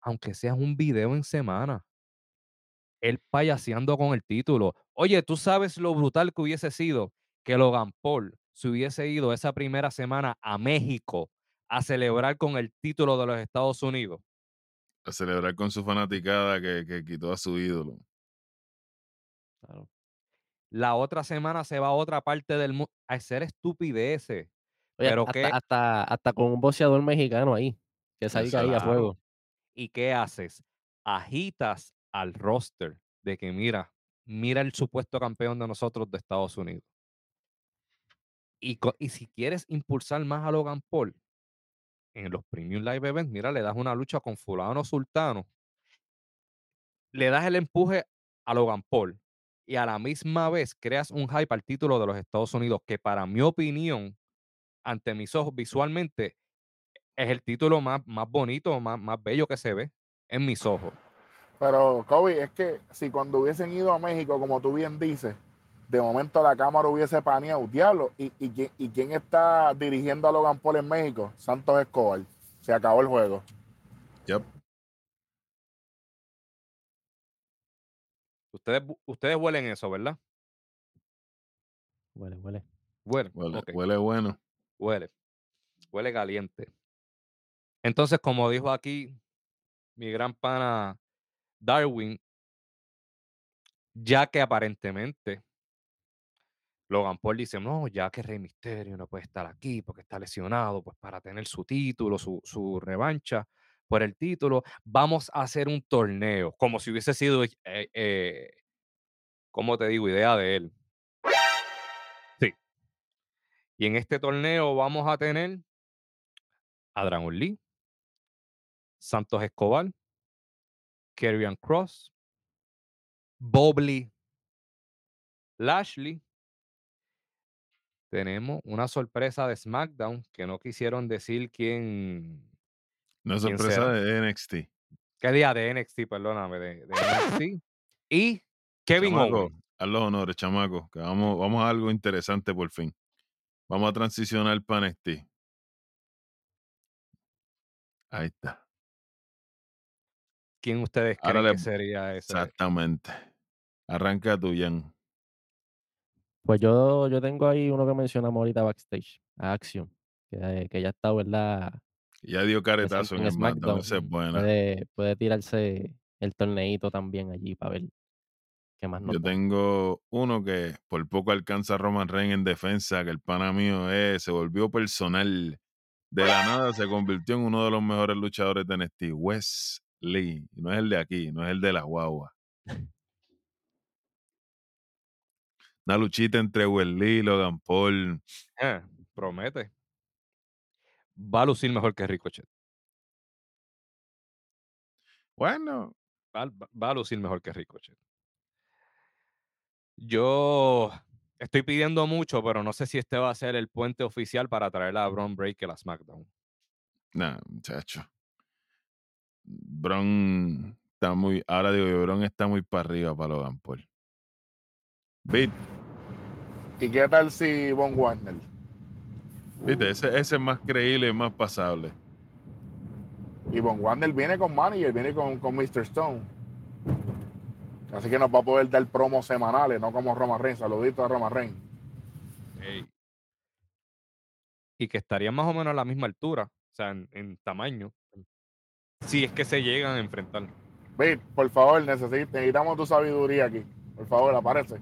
aunque sea un video en semana. Él payaseando con el título. Oye, ¿tú sabes lo brutal que hubiese sido que Logan Paul se hubiese ido esa primera semana a México a celebrar con el título de los Estados Unidos? A celebrar con su fanaticada que, que quitó a su ídolo. Claro. La otra semana se va a otra parte del mundo a hacer estupideces. Oye, Pero hasta, que- hasta, hasta con un boxeador mexicano ahí, que salga ahí a fuego. ¿Y qué haces? Agitas al roster de que mira, mira el supuesto campeón de nosotros de Estados Unidos. Y, y si quieres impulsar más a Logan Paul en los Premium Live Events, mira, le das una lucha con fulano sultano, le das el empuje a Logan Paul y a la misma vez creas un hype al título de los Estados Unidos que para mi opinión, ante mis ojos visualmente, es el título más, más bonito, más, más bello que se ve en mis ojos. Pero, Kobe, es que si cuando hubiesen ido a México, como tú bien dices, de momento la cámara hubiese paneado, diablo, ¿y, y, quién, y quién está dirigiendo a Logan Paul en México? Santos Escobar. Se acabó el juego. Yep. Ustedes, ustedes huelen eso, ¿verdad? Huele, huele. Huele. Huele bueno. huele. Huele caliente. Entonces, como dijo aquí mi gran pana Darwin, ya que aparentemente Logan Paul dice, no, ya que Rey Misterio no puede estar aquí porque está lesionado, pues para tener su título, su, su revancha por el título, vamos a hacer un torneo, como si hubiese sido, eh, eh, ¿cómo te digo? Idea de él. Sí. Y en este torneo vamos a tener a Dragon Lee, Santos Escobar, Karrion Cross, Bobby Lashley. Tenemos una sorpresa de SmackDown que no quisieron decir quién, Una ¿Quién sorpresa será? de NXT. qué día de NXT, perdóname, de, de NXT. Y Kevin Owens. haz los honores, chamaco, que vamos, vamos a algo interesante por fin. Vamos a transicionar para NXT. Ahí está. ¿Quién ustedes creen le- que sería ese? Exactamente. Arranca tú, Jan. Pues yo, yo tengo ahí uno que mencionamos ahorita backstage, a Action, que, que ya está, ¿verdad? Ya dio caretazo en, en el SmackDown. SmackDown. Esa es buena. Puede, puede tirarse el torneito también allí para ver qué más nos Yo tengo uno que por poco alcanza a Roman Reigns en defensa, que el pana mío es, se volvió personal. De la nada se convirtió en uno de los mejores luchadores de NXT, Wes Lee. Y no es el de aquí, no es el de la guagua. Una luchita entre Wes Lee y Logan Paul. Eh, promete. Va a lucir mejor que Ricochet. Bueno, Va, a lucir mejor que Ricochet. Yo estoy pidiendo mucho, pero no sé si este va a ser el puente oficial para traer a Braun Breaker a SmackDown. Nah, muchacho. Bron está muy. Ahora digo yo, Bron está muy para arriba para Logan Paul. Beat, ¿Y qué tal si Von Warner? viste, ese, ese es más creíble y más pasable. Y Von Warner viene con manager, viene con, con Mr. Stone. Así que nos va a poder dar promos semanales, no como Roman Reigns. Saludito a Roman Reigns. Ey. Y que estarían más o menos a la misma altura, o sea, en, en tamaño. Si es que se llegan a enfrentar. Vic, por favor, necesit- necesitamos tu sabiduría aquí. Por favor, aparece.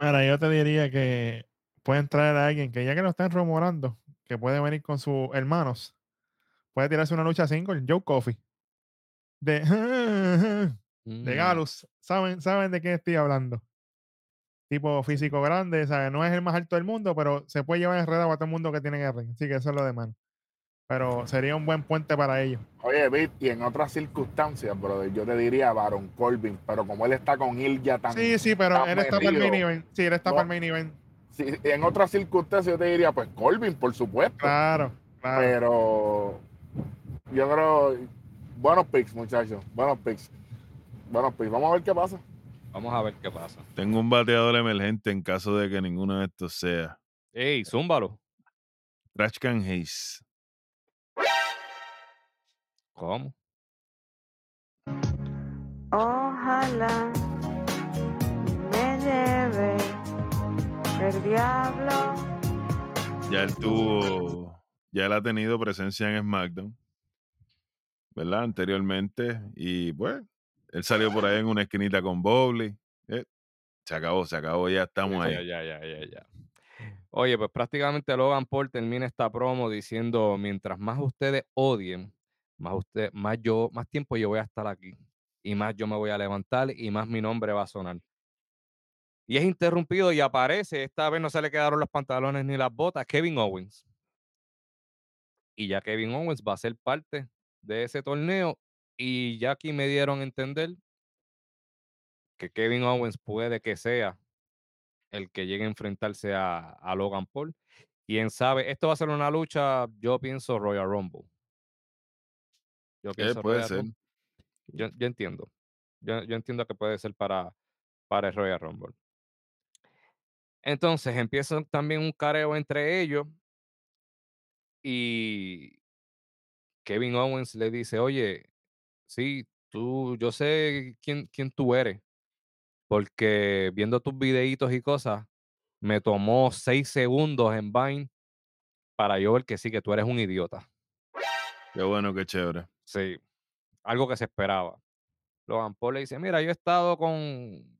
Mira, yo te diría que pueden traer a alguien que ya que lo están rumorando, que puede venir con sus hermanos, puede tirarse una lucha single, Joe Coffey. De, de Mm, Galus. ¿Saben, ¿Saben de qué estoy hablando? Tipo físico grande, ¿sabes? No es el más alto del mundo, pero se puede llevar enredado a todo el mundo que tiene que ring. Así que eso es lo de mano. Pero sería un buen puente para ellos. Oye, Vic, y en otras circunstancias, brother, yo te diría Baron Corbin, pero como él está con Ilya tan. Sí, sí, pero él está para el main event. Sí, él está No. para el main event. sí, en otras circunstancias yo te diría, pues Corbin, por supuesto. Claro, claro. Pero yo creo. Buenos picks, muchachos. Buenos picks. Buenos picks. Vamos a ver qué pasa. Vamos a ver qué pasa. Tengo un bateador emergente en caso de que ninguno de estos sea. Ey, zúmbalo. Trashcan Hayes. ¿Cómo? Ojalá me lleve el diablo. Ya él tuvo, ya él ha tenido presencia en SmackDown, ¿verdad? Anteriormente. Y pues, él salió por ahí en una esquinita con Bobby. Eh, se acabó, se acabó, ya estamos Ya, ahí. ya, ya, ya, ya. Oye, pues prácticamente Logan Paul termina esta promo diciendo, mientras más ustedes odien más usted, más yo, más tiempo yo voy a estar aquí. Y más yo me voy a levantar y más mi nombre va a sonar. Y es interrumpido y aparece, esta vez no se le quedaron los pantalones ni las botas, Kevin Owens. Y ya Kevin Owens va a ser parte de ese torneo. Y ya aquí me dieron a entender que Kevin Owens puede que sea el que llegue a enfrentarse a, Logan Paul. Quién sabe, esto va a ser una lucha, yo pienso Royal Rumble. Yo Eh, pienso puede Royal ser. Rumble. Yo, yo entiendo. Yo, yo entiendo que puede ser para, para el Royal Rumble. Entonces empieza también un careo entre ellos y Kevin Owens le dice, oye, sí, tú, yo sé quién, quién tú eres, porque viendo tus videitos y cosas, me tomó seis segundos en Vine para yo ver que sí, que tú eres un idiota. Qué bueno, qué chévere. Sí, algo que se esperaba. Logan Paul le dice, mira, yo he estado con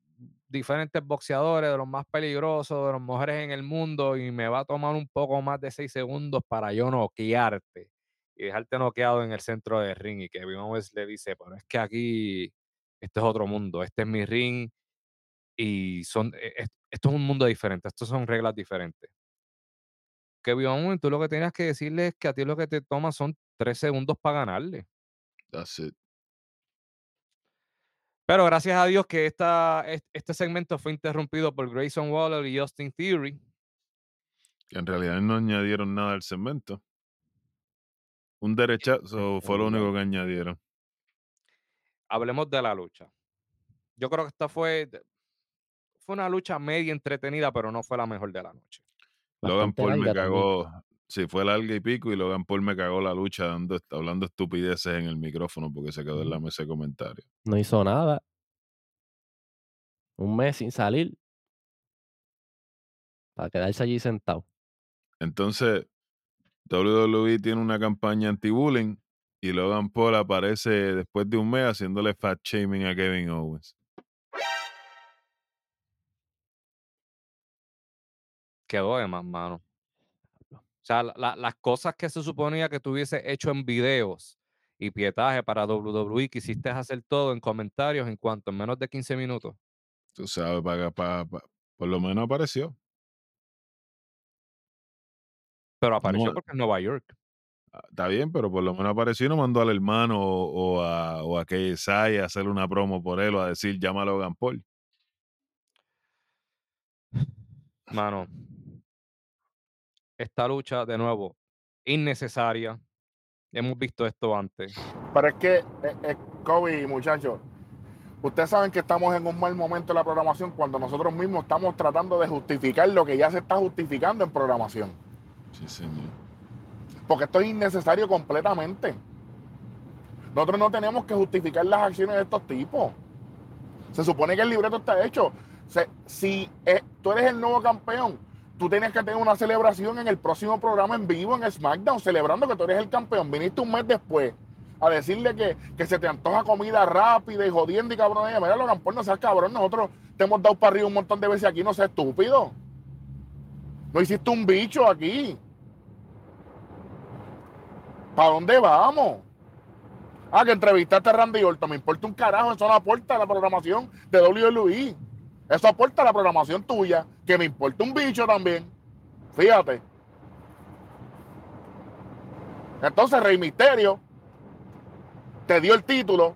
diferentes boxeadores de los más peligrosos, de las mujeres en el mundo, y me va a tomar un poco más de seis segundos para yo noquearte y dejarte noqueado en el centro del ring. Y Kevin Owens le dice, pero es que aquí, este es otro mundo, este es mi ring, y son, e- es- esto es un mundo diferente, estos son reglas diferentes. Kevin Owens, tú lo que tenías que decirle es que a ti lo que te toma son tres segundos para ganarle. That's it. Pero gracias a Dios que esta, es- este segmento fue interrumpido por Grayson Waller y Justin Theory. Que en realidad no añadieron nada al segmento. Un derechazo fue lo único que añadieron. Hablemos de la lucha. Yo creo que esta fue, fue una lucha media entretenida, pero no fue la mejor de la noche. Logan Paul me cagó. Sí, fue larga y pico y Logan Paul me cagó la lucha dando, hablando estupideces en el micrófono porque se quedó en la mesa de comentarios. No hizo nada. Un mes sin salir. Para quedarse allí sentado. Entonces, WWE tiene una campaña anti-bullying y Logan Paul aparece después de un mes haciéndole fat shaming a Kevin Owens. Quedó de más, mano. O sea, la- la- las cosas que se suponía que tuviese hecho en videos y pietaje para WWE, quisiste hacer todo en comentarios en cuanto, en menos de 15 minutos. Tú sabes, para, para- para- por lo menos apareció. Pero apareció No, porque es Nueva York. Ah, Está bien, pero por lo menos apareció y no mandó al hermano o, o a, o a KSI a hacer una promo por él o a decir llama a Logan Paul. Mano, esta lucha, de nuevo, innecesaria. Hemos visto esto antes. Pero es que, eh, eh, Kobe, muchachos, ustedes saben que estamos en un mal momento de la programación cuando nosotros mismos estamos tratando de justificar lo que ya se está justificando en programación. Sí, señor. Porque esto es innecesario completamente. Nosotros no tenemos que justificar las acciones de estos tipos. Se supone que el libreto está hecho. Se- si eh, tú eres el nuevo campeón, tú tienes que tener una celebración en el próximo programa en vivo en SmackDown, celebrando que tú eres el campeón. Viniste un mes después a decirle que, que se te antoja comida rápida y jodiendo y cabrón. Mira, Logan Paul, no seas cabrón. Nosotros te hemos dado para arriba un montón de veces aquí, no seas estúpido. No hiciste un bicho aquí. ¿Para dónde vamos? Ah, que entrevistaste a Randy Orton. Me importa un carajo. Eso no aporta a la programación de WWE. Eso aporta a la programación tuya. Que me importa un bicho también. Fíjate. Entonces, Rey Misterio te dio el título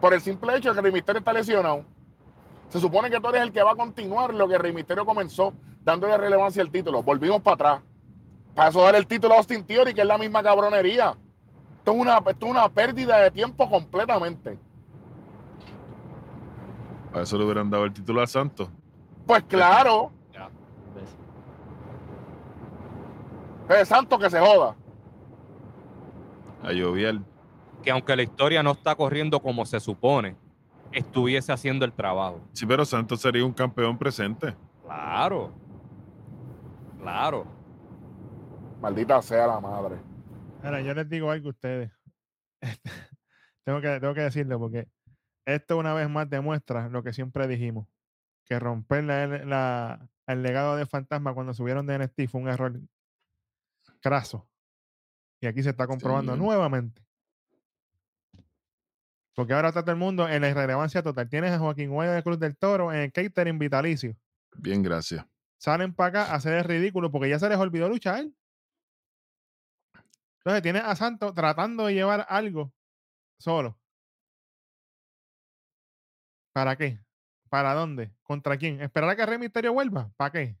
por el simple hecho de que Rey Misterio está lesionado. Se supone que tú eres el que va a continuar lo que Rey Misterio comenzó, dándole relevancia al título. Volvimos para atrás. Para eso dar el título a Austin Theory, que es la misma cabronería. Esto es una, esto es una pérdida de tiempo completamente. Para eso le hubieran dado el título a Santos. Pues claro, ¿Ves? es santo que se joda. A. Que aunque la historia no está corriendo como se supone, estuviese haciendo el trabajo. Sí, pero Santos sería un campeón presente. Claro. Claro. Maldita sea la madre. Ahora, yo les digo algo a ustedes. tengo, que, tengo que decirlo porque esto una vez más demuestra lo que siempre dijimos. Que romper la- la- el legado de Fantasma cuando subieron de NXT fue un error craso. Y aquí se está comprobando Sí. nuevamente. Porque ahora está todo el mundo en la irrelevancia total. Tienes a Joaquín Guaya de Cruz del Toro en el catering vitalicio. Bien, gracias. Salen para acá a hacer el ridículo porque ya se les olvidó luchar. Entonces tienes a Santos tratando de llevar algo solo. ¿Para qué? ¿Para dónde? ¿Contra quién? ¿Esperar a que Rey Misterio vuelva? ¿Para qué?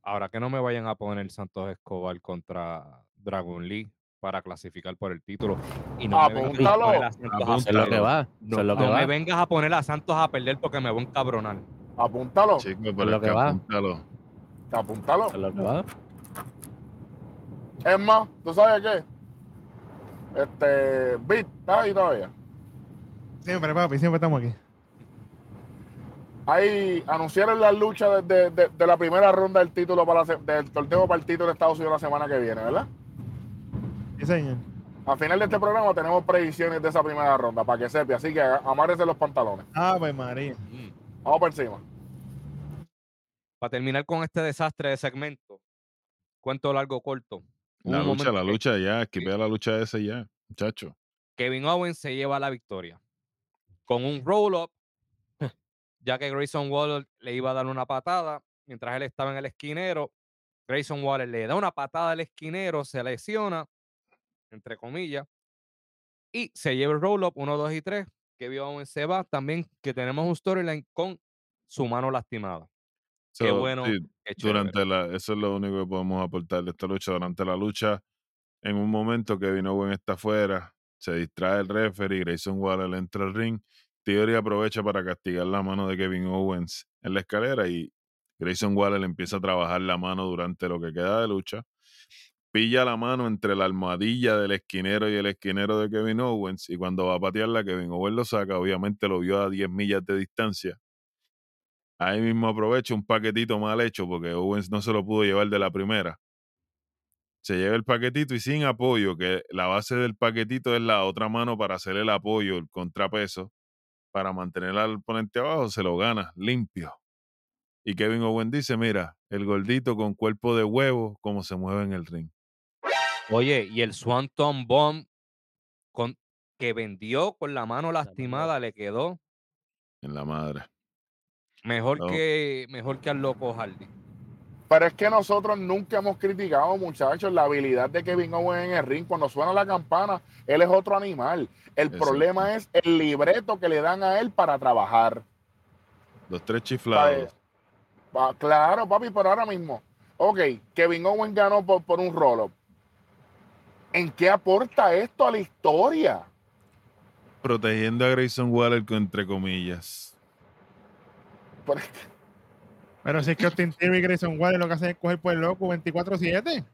Ahora que no me vayan a poner Santos Escobar contra Dragon Lee para clasificar por el título. Y no me vengas a Apúntalo. poner a Santos a Apúntalo. Lo que va. No, lo que no va. me vengas a poner a Santos a perder porque me voy a encabronar. Apúntalo. Chico, pero lo es que que va. apúntalo. Apúntalo. Es lo que va. Es más, ¿tú sabes qué? Este, Beat, ¿estás ahí todavía? Siempre, papi, siempre estamos aquí. Ahí anunciaron la lucha de, de- de- de la primera ronda del título para la del torneo para el título de Estados Unidos la semana que viene, ¿verdad? Sí, señor. Al final de este programa tenemos predicciones de esa primera ronda, para que sepa. Así que amárrese los pantalones. Ave María. Vamos por encima. Para terminar con este desastre de segmento, cuento largo corto. La un lucha, la que lucha ya. Esquipea la lucha ese ya, muchacho. Kevin Owens se lleva la victoria con un roll-up, ya que Grayson Waller le iba a dar una patada mientras él estaba en el esquinero. Grayson Waller le da una patada al esquinero, se lesiona, entre comillas, y se lleva el roll-up 1, 2 y 3. Kevin Owens se va. También que tenemos un storyline con su mano lastimada. Qué bueno, sí, durante la, eso es lo único que podemos aportar de esta lucha. Durante la lucha, en un momento Kevin Owen está afuera, se distrae el referee, Grayson Waller entra al ring. Theory aprovecha para castigar la mano de Kevin Owens en la escalera y Grayson Waller empieza a trabajar la mano durante lo que queda de lucha. Pilla la mano entre la almohadilla del esquinero y el esquinero de Kevin Owens y cuando va a patearla, Kevin Owens lo saca. Obviamente lo vio a 10 millas de distancia. Ahí mismo aprovecha un paquetito mal hecho porque Owens no se lo pudo llevar de la primera. Se lleva el paquetito y sin apoyo, que la base del paquetito es la otra mano para hacer el apoyo, el contrapeso, para mantener al oponente abajo, se lo gana limpio. Y Kevin Owens dice, mira, el gordito con cuerpo de huevo, cómo se mueve en el ring. Oye, y el Swanton Bomb con, que vendió con la mano mano. lastimada le quedó En la madre. mejor No. que mejor que al loco Hardy. Pero es que nosotros nunca hemos criticado, muchachos, la habilidad de Kevin Owens en el ring. Cuando suena la campana, él es otro animal. El Exacto. problema es el libreto que le dan a él para trabajar. Los tres chiflados. Pa- Claro, papi, pero ahora mismo. Ok, Kevin Owens ganó por, por un roll-up. ¿En qué aporta esto a la historia? Protegiendo a Grayson Waller, entre comillas. Pero- Pero si es que Austin Theory y Grayson Waller lo que hacen es coger por el loco 24-7.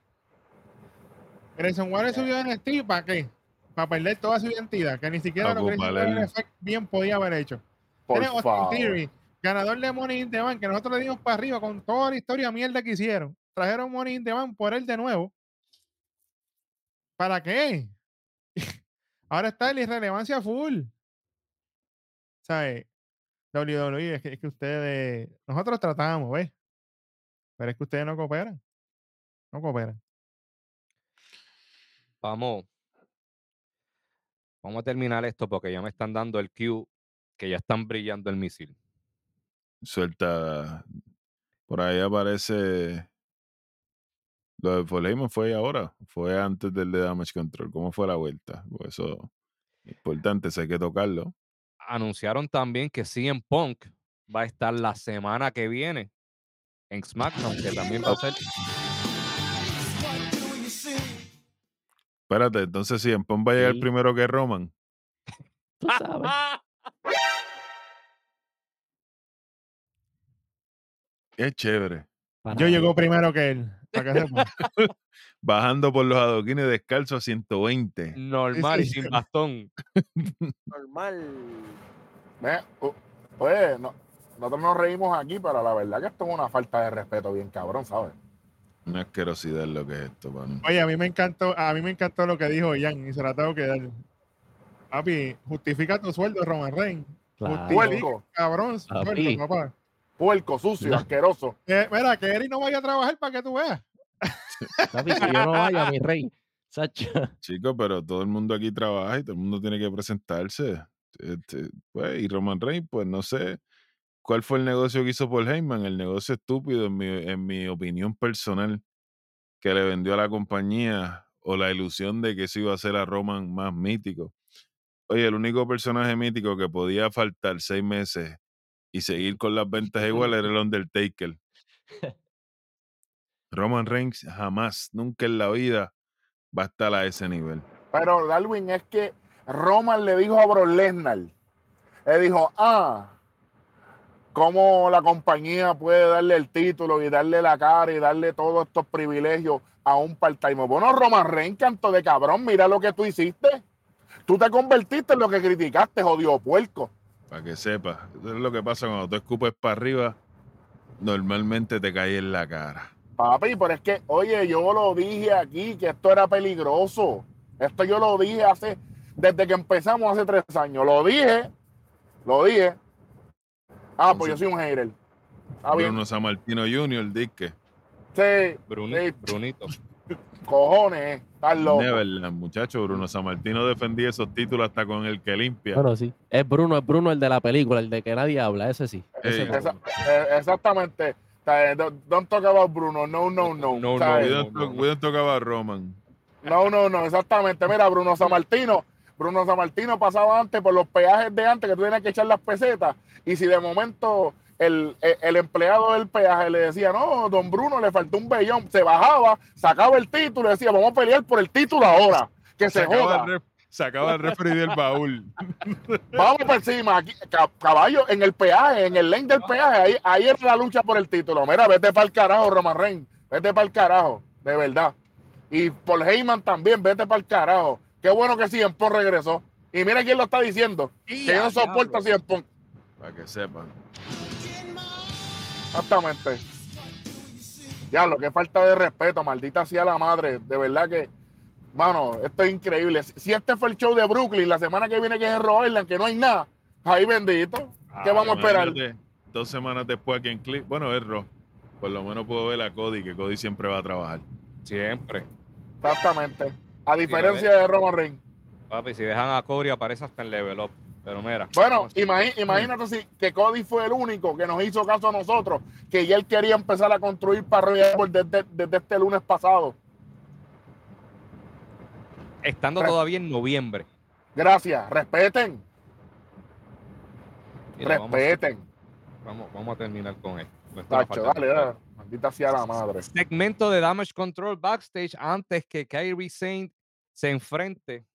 Grayson Waller subió en NXT, ¿para qué? Para perder toda su identidad, que ni siquiera lo que Grayson el- bien podía haber hecho. Por Tiene Austin favor. Theory, ganador de Money in the Bank, que nosotros le dimos para arriba con toda la historia mierda que hicieron. Trajeron Money in the Bank por él de nuevo. ¿Para qué? Ahora está en la irrelevancia full. ¿Sabes? WWE, es que, es que ustedes, nosotros tratamos, ¿ves? Pero es que ustedes no cooperan. No cooperan. Vamos. Vamos a terminar esto porque ya me están dando el cue que ya están brillando el misil. Suelta. Por ahí aparece. Lo de Paul Heyman fue ahora. Fue antes del de Damage Control. ¿Cómo fue la vuelta? Por eso. Importante, eso hay que tocarlo. Anunciaron también que CM Punk va a estar la semana que viene en SmackDown, que también va a ser. Espérate, entonces si en Pon va a llegar Sí. primero que Roman. Tú sabes. Es chévere. Para Yo ver. llegó primero que él. Para que sepan. Bajando por los adoquines descalzo a 120. Normal y sí. sin bastón. Normal. Ve, o- Oye, no- nosotros nos reímos aquí, pero la verdad que esto es una falta de respeto bien cabrón, ¿sabes? Una asquerosidad lo que es esto, mano. Oye, a mí me encantó, a mí me encantó lo que dijo Ian y se la tengo que dar. Papi, justifica tu sueldo, Roman Reigns. Claro. Justifica, cabrón, sueldo, papá. Puerco, sucio, asqueroso. Eh, mira, que Eric no vaya a trabajar para que tú veas. Papi, que yo no vaya, mi rey. Sacho. Chico, pero todo el mundo aquí trabaja y todo el mundo tiene que presentarse. Este, pues, y Roman Reigns, pues no sé cuál fue el negocio que hizo Paul Heyman. El negocio estúpido, en mi, en mi opinión personal, que le vendió a la compañía o la ilusión de que eso iba a hacer a Roman más mítico. Oye, el único personaje mítico que podía faltar seis meses y seguir con las ventas igual era el Undertaker. Roman Reigns jamás, nunca en la vida va a estar a ese nivel. Pero Darwin es que Roman le dijo a Brock Lesnar, le dijo, ah, cómo la compañía puede darle el título y darle la cara y darle todos estos privilegios a un part-time. Bueno, Roman Reigns, canto de cabrón, mira lo que tú hiciste. Tú te convertiste en lo que criticaste, jodido puerco. Para que sepas, eso es lo que pasa cuando tú escupes para arriba, normalmente te cae en la cara. Papi, pero es que, oye, yo lo dije aquí que esto era peligroso. Esto yo lo dije hace, desde que empezamos hace tres años. Lo dije, lo dije. Ah, pues yo soy un hater. Está bien. Bruno Sammartino Jr., disque. Sí, Bruni- Sí. Brunito. Cojones, estás loco. Neverland, muchacho. Bruno Sammartino defendía esos títulos hasta con el que limpia. Bueno, sí. Es Bruno, es Bruno el de la película, el de que nadie habla, ese sí. Ese Ey. es Esa- Bruno. eh, exactamente. Sea, don't, talk about Bruno. No, no, no. No, no, we, no. don't talk, we don't talk about Roman. No, no, no, exactamente. Mira, Bruno Samartino, Bruno Samartino pasaba antes por los peajes de antes que tú tenías que echar las pesetas. Y si de momento el, el- el empleado del peaje le decía, no, don Bruno le faltó un bellón, se bajaba, sacaba el título y decía, vamos a pelear por el título ahora. Que se Sacaba joda. el, sacaba el refri del baúl. Vamos por encima. Aquí, ca- caballo, en el peaje, en el lane del peaje, ahí, ahí es la lucha por el título. Mira, vete para el carajo, Roman Reigns. Vete para el carajo, de verdad. Y por Heyman también, vete para el carajo. Qué bueno que Cien Pong regresó. Y mira quién lo está diciendo. Que yo no soporto a Cien Pong. Para que sepan. Exactamente. Ya, lo que falta de respeto, maldita sea la madre. De verdad que, mano, esto es increíble. Si este fue el show de Brooklyn, la semana que viene que es en Rhode Island, que no hay nada, ahí bendito. ¿Qué Ah, vamos a esperar? Dos semanas después aquí en Clip. Bueno, es Raw. Por lo menos puedo ver a Cody, que Cody siempre va a trabajar. Siempre. Exactamente. A diferencia de Roman Reigns. Papi, si dejan a Cody aparece hasta en level up. Pero mira. Bueno, imagínate si que Cody fue el único que nos hizo caso a nosotros, que ya él quería empezar a construir para Royal Rumble desde, desde este lunes pasado. Estando Re- todavía en noviembre. Gracias, respeten, Mira, vamos, a- respeten. vamos, vamos a terminar con esto. Tacho, dale, dale. Maldita sea la madre. Segmento de Damage Control backstage antes que Kyrie Saint se enfrente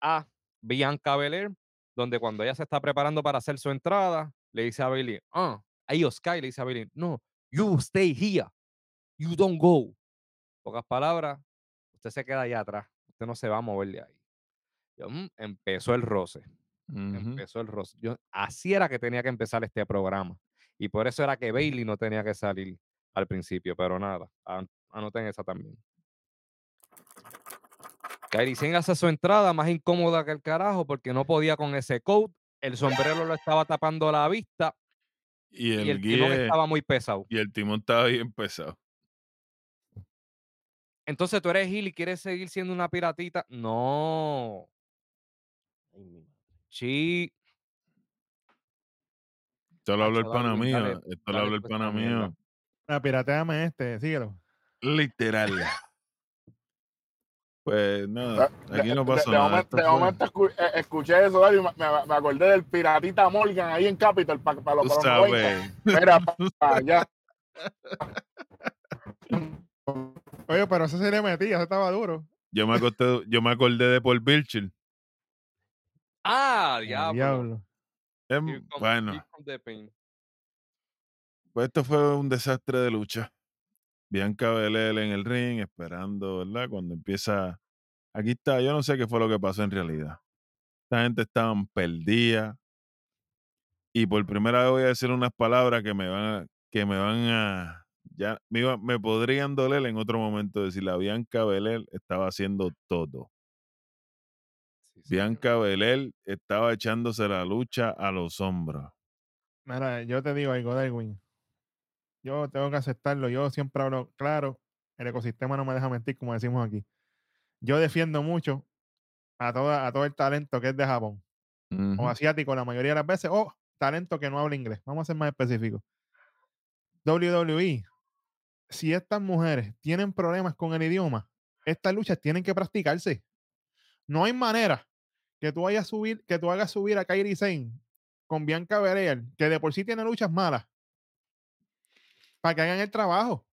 a Bianca Belair, donde cuando ella se está preparando para hacer su entrada, le dice a Bailey, ah, ahí Sky le dice a Bailey, no, you stay here, you don't go. Pocas palabras, usted se queda allá atrás, usted no se va a mover de ahí. Yo, "Mm", empezó el roce, empezó el roce. Yo, así era que tenía que empezar este programa. Y por eso era que Bailey no tenía que salir al principio, pero nada, an- anoten esa también. Kairi hace su entrada más incómoda que el carajo porque no podía con ese coat, el sombrero lo estaba tapando la vista Y el, y el timón guía- estaba muy pesado. y el timón estaba bien pesado. Entonces tú eres Gil y quieres seguir siendo una piratita. No, Ay, mi madre. chi, Esto lo habló el pana mío. dale, Esto lo habló el esta pana mío. Ah, pirateame este, síguelo. Literal. Pues nada, aquí no de- pasó de, nada. de momento escu- eh, escuché eso Dani, y me, me- acordé del piratita Morgan ahí en Capitol para los, Tú para los sabes. 90. Mira, pa' allá. Oye, pero ese se le metía, ese estaba duro. Yo me, acosté- yo me acordé de Paul Birchill. ah, diablo. diablo. Em, bueno, pues esto fue un desastre de lucha. Bianca Belair en el ring, esperando, ¿verdad? Cuando empieza. Aquí está, yo no sé qué fue lo que pasó en realidad. Esta gente estaban perdida. Y por primera vez voy a decir unas palabras que me van a, que me van a. Ya me, iba- me podrían doler en otro momento decir la Bianca Belair estaba haciendo todo. Sí. Bianca Belair estaba echándose la lucha a los hombros. Mira, yo te digo algo, Darwin. Yo tengo que aceptarlo. Yo siempre hablo claro el ecosistema no me deja mentir, como decimos aquí. Yo defiendo mucho a, toda, a todo el talento que es de Japón o asiático la mayoría de las veces, o talento que no habla inglés. Vamos a ser más específicos. WWE, si estas mujeres tienen problemas con el idioma, estas luchas tienen que practicarse. No hay manera que tú vayas a subir, que tú hagas subir a Kairi Sane con Bianca Belair, que de por sí tiene luchas malas, para que hagan el trabajo.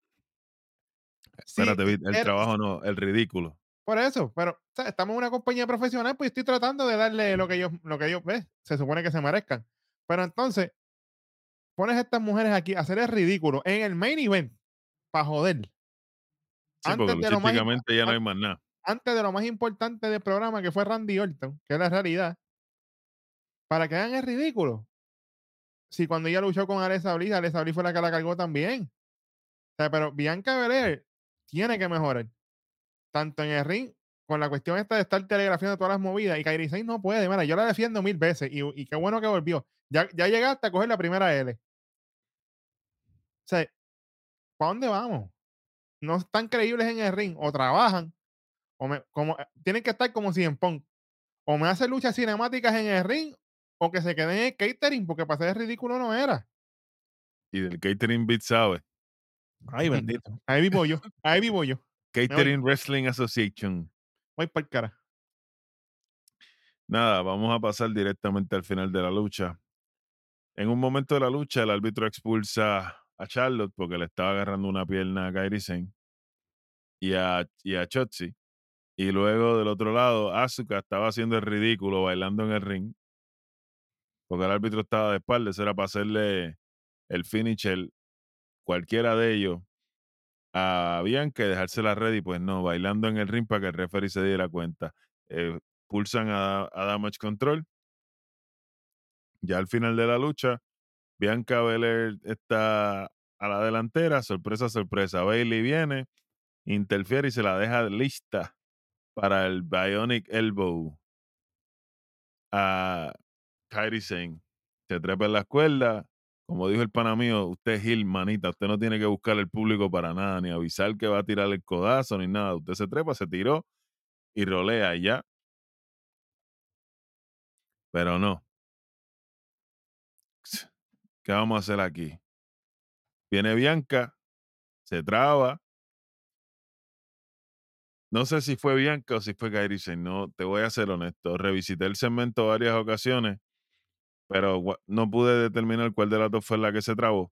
Espérate, el trabajo no, el ridículo. Por eso, pero o sea, estamos en una compañía profesional, pues estoy tratando de darle lo que ellos, lo que ellos se supone que se merezcan. Pero entonces, pones a estas mujeres aquí a hacer el ridículo en el main event para joder. Sí, Antes porque de lo más ya no hay más nada. Antes de lo más importante del programa que fue Randy Orton, que es la realidad, para que hagan el ridículo. Si cuando ella luchó con Alexa Bliss, Alexa Bliss fue la que la cargó también. Pero Bianca Belair tiene que mejorar. Tanto en el ring, con la cuestión esta de estar telegrafiando todas las movidas, y Kairi Sane no puede. Mira, yo la defiendo mil veces, y, y qué bueno que volvió. Ya, ya llegaste a coger la primera L. O sea, ¿para dónde vamos? No están creíbles en el ring, o trabajan, o me- como, eh, tienen que estar como si en Punk. O me hacen luchas cinemáticas en el ring, o que se queden en el catering, porque para ser ridículo no era. Y del Catering Beat sabe. Ay, bendito. Ahí vivo yo. Ahí vivo yo. Catering Wrestling Association. Voy para el cara. Nada, vamos a pasar directamente al final de la lucha. En un momento de la lucha, el árbitro expulsa a Charlotte porque le estaba agarrando una pierna a Kairi Sane y a, y a Chotzi. Y luego del otro lado, Asuka estaba haciendo el ridículo bailando en el ring porque el árbitro estaba de espaldas. Era para hacerle el finisher, cualquiera de ellos, a Bianca y dejarse la red y pues no, bailando en el ring para que el referee se diera cuenta. Eh, pulsan a, a Damage Control. Ya al final de la lucha, Bianca Belair está a la delantera, sorpresa, sorpresa. Bailey viene, interfiere y se la deja lista para el Bionic Elbow a Kairi. Se trepa en la cuerda. Como dijo el pana mío, usted es Gil, manita. Usted no tiene que buscar el público para nada, ni avisar que va a tirar el codazo, ni nada. Usted se trepa, se tiró y rolea y ya. Pero no. ¿Qué vamos a hacer aquí? Viene Bianca, se traba. No sé si fue Bianca o si fue Kairi No, te voy a ser honesto. Revisité el segmento varias ocasiones, pero no pude determinar cuál de las dos fue la que se trabó.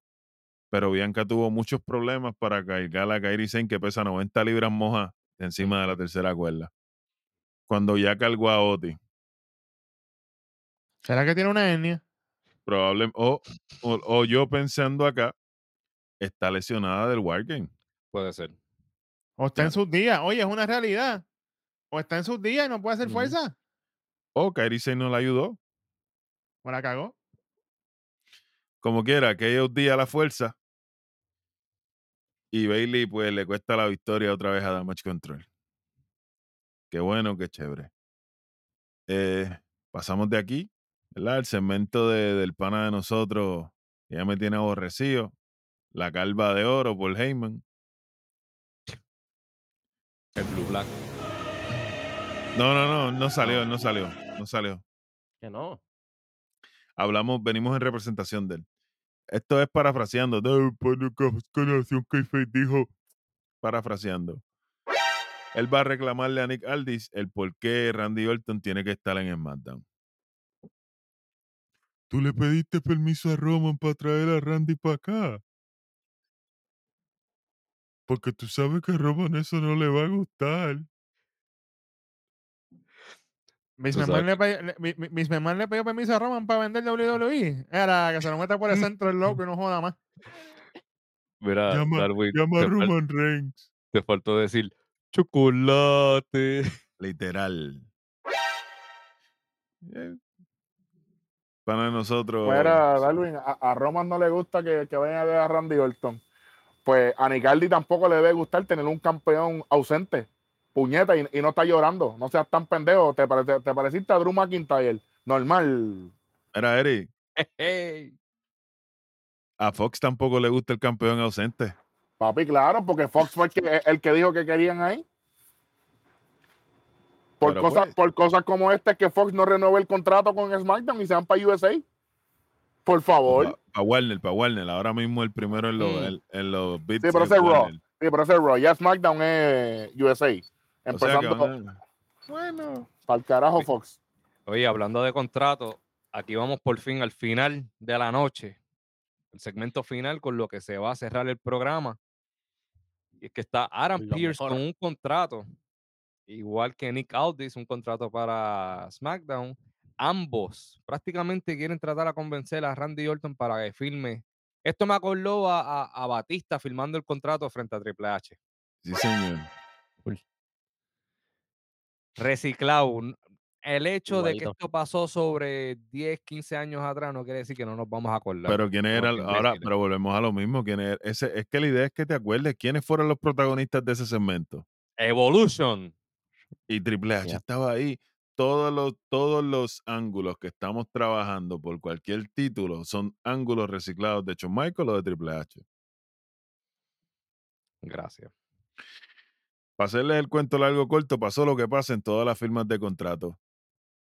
Pero Bianca tuvo muchos problemas para cargar a Kairi que pesa 90 libras moja encima de la tercera cuerda. Cuando ya cargó a Oti, ¿Será que tiene una hernia? probablemente, o, o, o yo pensando acá, está lesionada del Wargame. Puede ser. ¿O está en sus días? Oye, es una realidad. O está en sus días y no puede hacer fuerza. O Kairi Sane no la ayudó. O la cagó. como quiera, que ellos día la fuerza. Y Bailey, pues, le cuesta la victoria otra vez a Damage Control. Qué bueno, qué chévere. Eh, pasamos de aquí, ¿verdad? El segmento de- del pana de nosotros, que ya me tiene aborrecido. La calva de oro por Heyman. El Blue Black. No, no, no, no salió, no salió, no salió. Que no. Hablamos, venimos en representación de él. Esto es parafraseando. Kayfabe dijo, parafraseando. Él va a reclamarle a Nick Aldis el por qué Randy Orton tiene que estar en SmackDown. Tú le pediste permiso a Roman para traer a Randy para acá. Porque tú sabes que a Roman eso no le va a gustar. Miss Tú McMahon, le le- mi- mi- Miss McMahon le pidió permiso a Roman para vender WWE. Era que se lo meta por el centro el loco y no joda más. Mira, Llama, Darwin, llama a Roman Reigns. te faltó decir chocolate. Literal. Eh, Para nosotros. Mira, Darwin, a, a Roman no le gusta que, que vayan a ver a Randy Orton. Pues a Nicardi tampoco le debe gustar tener un campeón ausente. Puñeta, y, y no está llorando. No seas tan pendejo. Te, pare- te pareciste a Drew McIntyre. Normal. Mira, Eric, Hey. a Fox tampoco le gusta el campeón ausente. Papi, claro, porque Fox fue el que, el que dijo que querían ahí. Por Pero cosas, pues- por cosas como esta, que Fox no renueve el contrato con SmackDown y se van para USA. Por favor. Para Warner, para Warner. Ahora mismo el primero en los, Mm. en, en los bits Sí, pero es ese es Raw. Sí, pero ese es Raw. Ya SmackDown es USA. O sea Empezando van a- Bueno. para el carajo. Fox. Oye, hablando de contrato, aquí vamos por fin al final de la noche. El segmento final con lo que se va a cerrar el programa. Y es que está Lo Pierce mejor. con un contrato, igual que Nick Aldis, un contrato para SmackDown. Ambos prácticamente quieren tratar a convencer a Randy Orton para que firme. Esto me acordó a, a- a Batista firmando el contrato frente a Triple H. Sí, señor. Reciclado. El hecho de que esto pasó sobre 10, 15 años atrás no quiere decir que no nos vamos a acordar. Pero quiénes Somos eran, ahora, pero volvemos a lo mismo. ¿quiénes er- ese, es que la idea es que te acuerdes quiénes fueron los protagonistas de ese segmento. Evolution. Y Triple H estaba ahí. Todos los, todos los ángulos que estamos trabajando por cualquier título son ángulos reciclados de Shawn Michael o de Triple H. Gracias. Para hacerles el cuento largo corto, pasó lo que pasa en todas las firmas de contrato.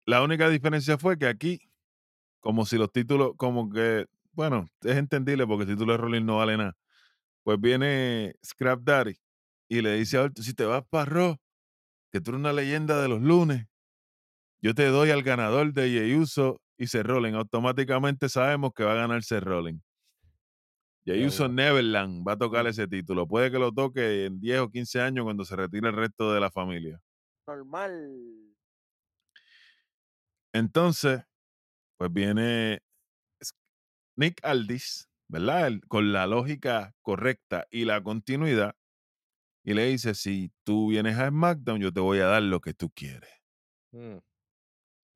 La única diferencia fue que aquí, como si los títulos, como que, bueno, es entendible porque el título de Rolling no vale nada. Pues viene Scrap Daddy y le dice a Orton, si te vas para Raw, que tú eres una leyenda de los lunes, yo te doy al ganador de Jey Uso y Seth Rollins. Automáticamente sabemos que va a ganar Seth Ya. Neverland va a tocar ese título. Puede que lo toque en 10 o 15 años cuando se retire el resto de la familia. Normal. Entonces, pues viene Nick Aldis, ¿verdad? Con la lógica correcta y la continuidad, y le dice, si tú vienes a SmackDown, yo te voy a dar lo que tú quieres. Mm.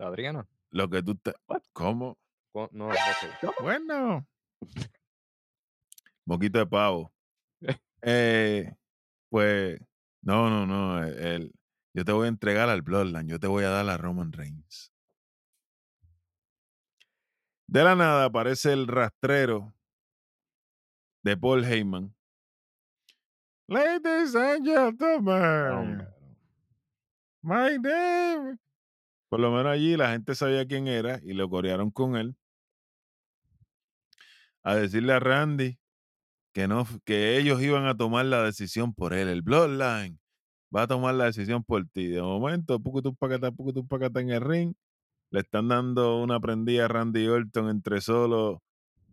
Adriana. Lo que tú te... ¿Cómo? cu- No, ok. Bueno. Moquito de pavo. Eh, pues, no, no, no. el- el- yo te voy a entregar al Bloodline, yo te voy a dar a Roman Reigns. De la nada aparece el rastrero de Paul Heyman. Ladies and gentlemen, my name. Por lo menos allí la gente sabía quién era y lo corearon con él. A decirle a Randy que no, que ellos iban a tomar la decisión por él. El Bloodline va a tomar la decisión por ti. De momento, pucutum pacata, pucutum pacata en el ring. Le están dando una prendida a Randy Orton entre solo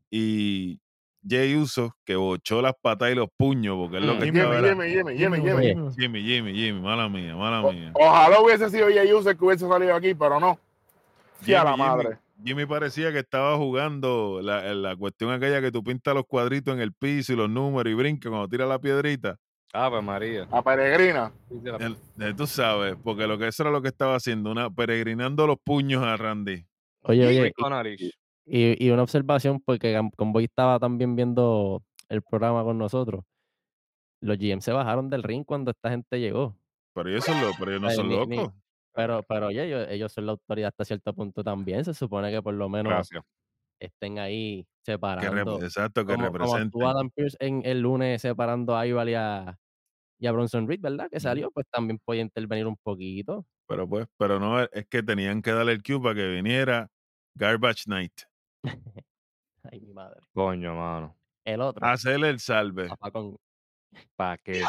y Jay Uso, que bochó las patas y los puños, porque es lo Mm. que Jimmy, Jimmy, Jimmy, Jimmy, Jimmy, Jimmy. Jimmy. Jimmy, Jimmy, Jimmy, mala mía, mala O- mía. ojalá hubiese sido Jay Uso que hubiese salido aquí, pero no. Sí, a la Jimmy, Jimmy, madre. Jimmy parecía que estaba jugando la, la cuestión aquella que tú pintas los cuadritos en el piso y los números y brinca cuando tira la piedrita. Ave María. A Peregrina. El- tú sabes, porque lo que eso era lo que estaba haciendo, una peregrinando los puños a Randy. Oye, oye, Conarish. y, y una observación, porque Convoy estaba también viendo el programa con nosotros. Los GM se bajaron del ring cuando esta gente llegó. Pero ellos, son lo- pero ellos no Ay, son ni- ni- locos. Pero, pero oye, ellos, ellos son la autoridad hasta cierto punto también. Se supone que por lo menos Gracias. estén ahí Que separando. exacto, que como, como representen. Adam Pierce en el lunes separando a Ival y a, y a Bronson Reed, ¿verdad? Que salió, pues también podía intervenir un poquito. Pero pues, pero no, es que tenían que darle el cue para que viniera Garbage Night. Ay, mi madre. Coño, mano. El otro. Hacerle el salve. ¿Para qué?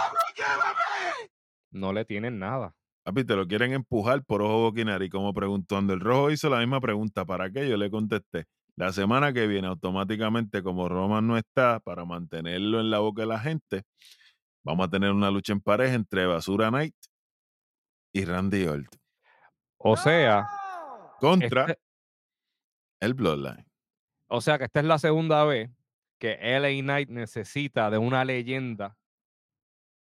No le tienen nada. Papi, te lo quieren empujar por ojo boquinari. Como preguntando, el rojo hizo la misma pregunta. ¿Para qué? Yo le contesté. La semana que viene, automáticamente, como Roman no está, para mantenerlo en la boca de la gente, vamos a tener una lucha en pareja entre Basura Knight y Randy Orton. O sea, Contra este- el Bloodline. o sea que esta es la segunda vez que LA Knight necesita de una leyenda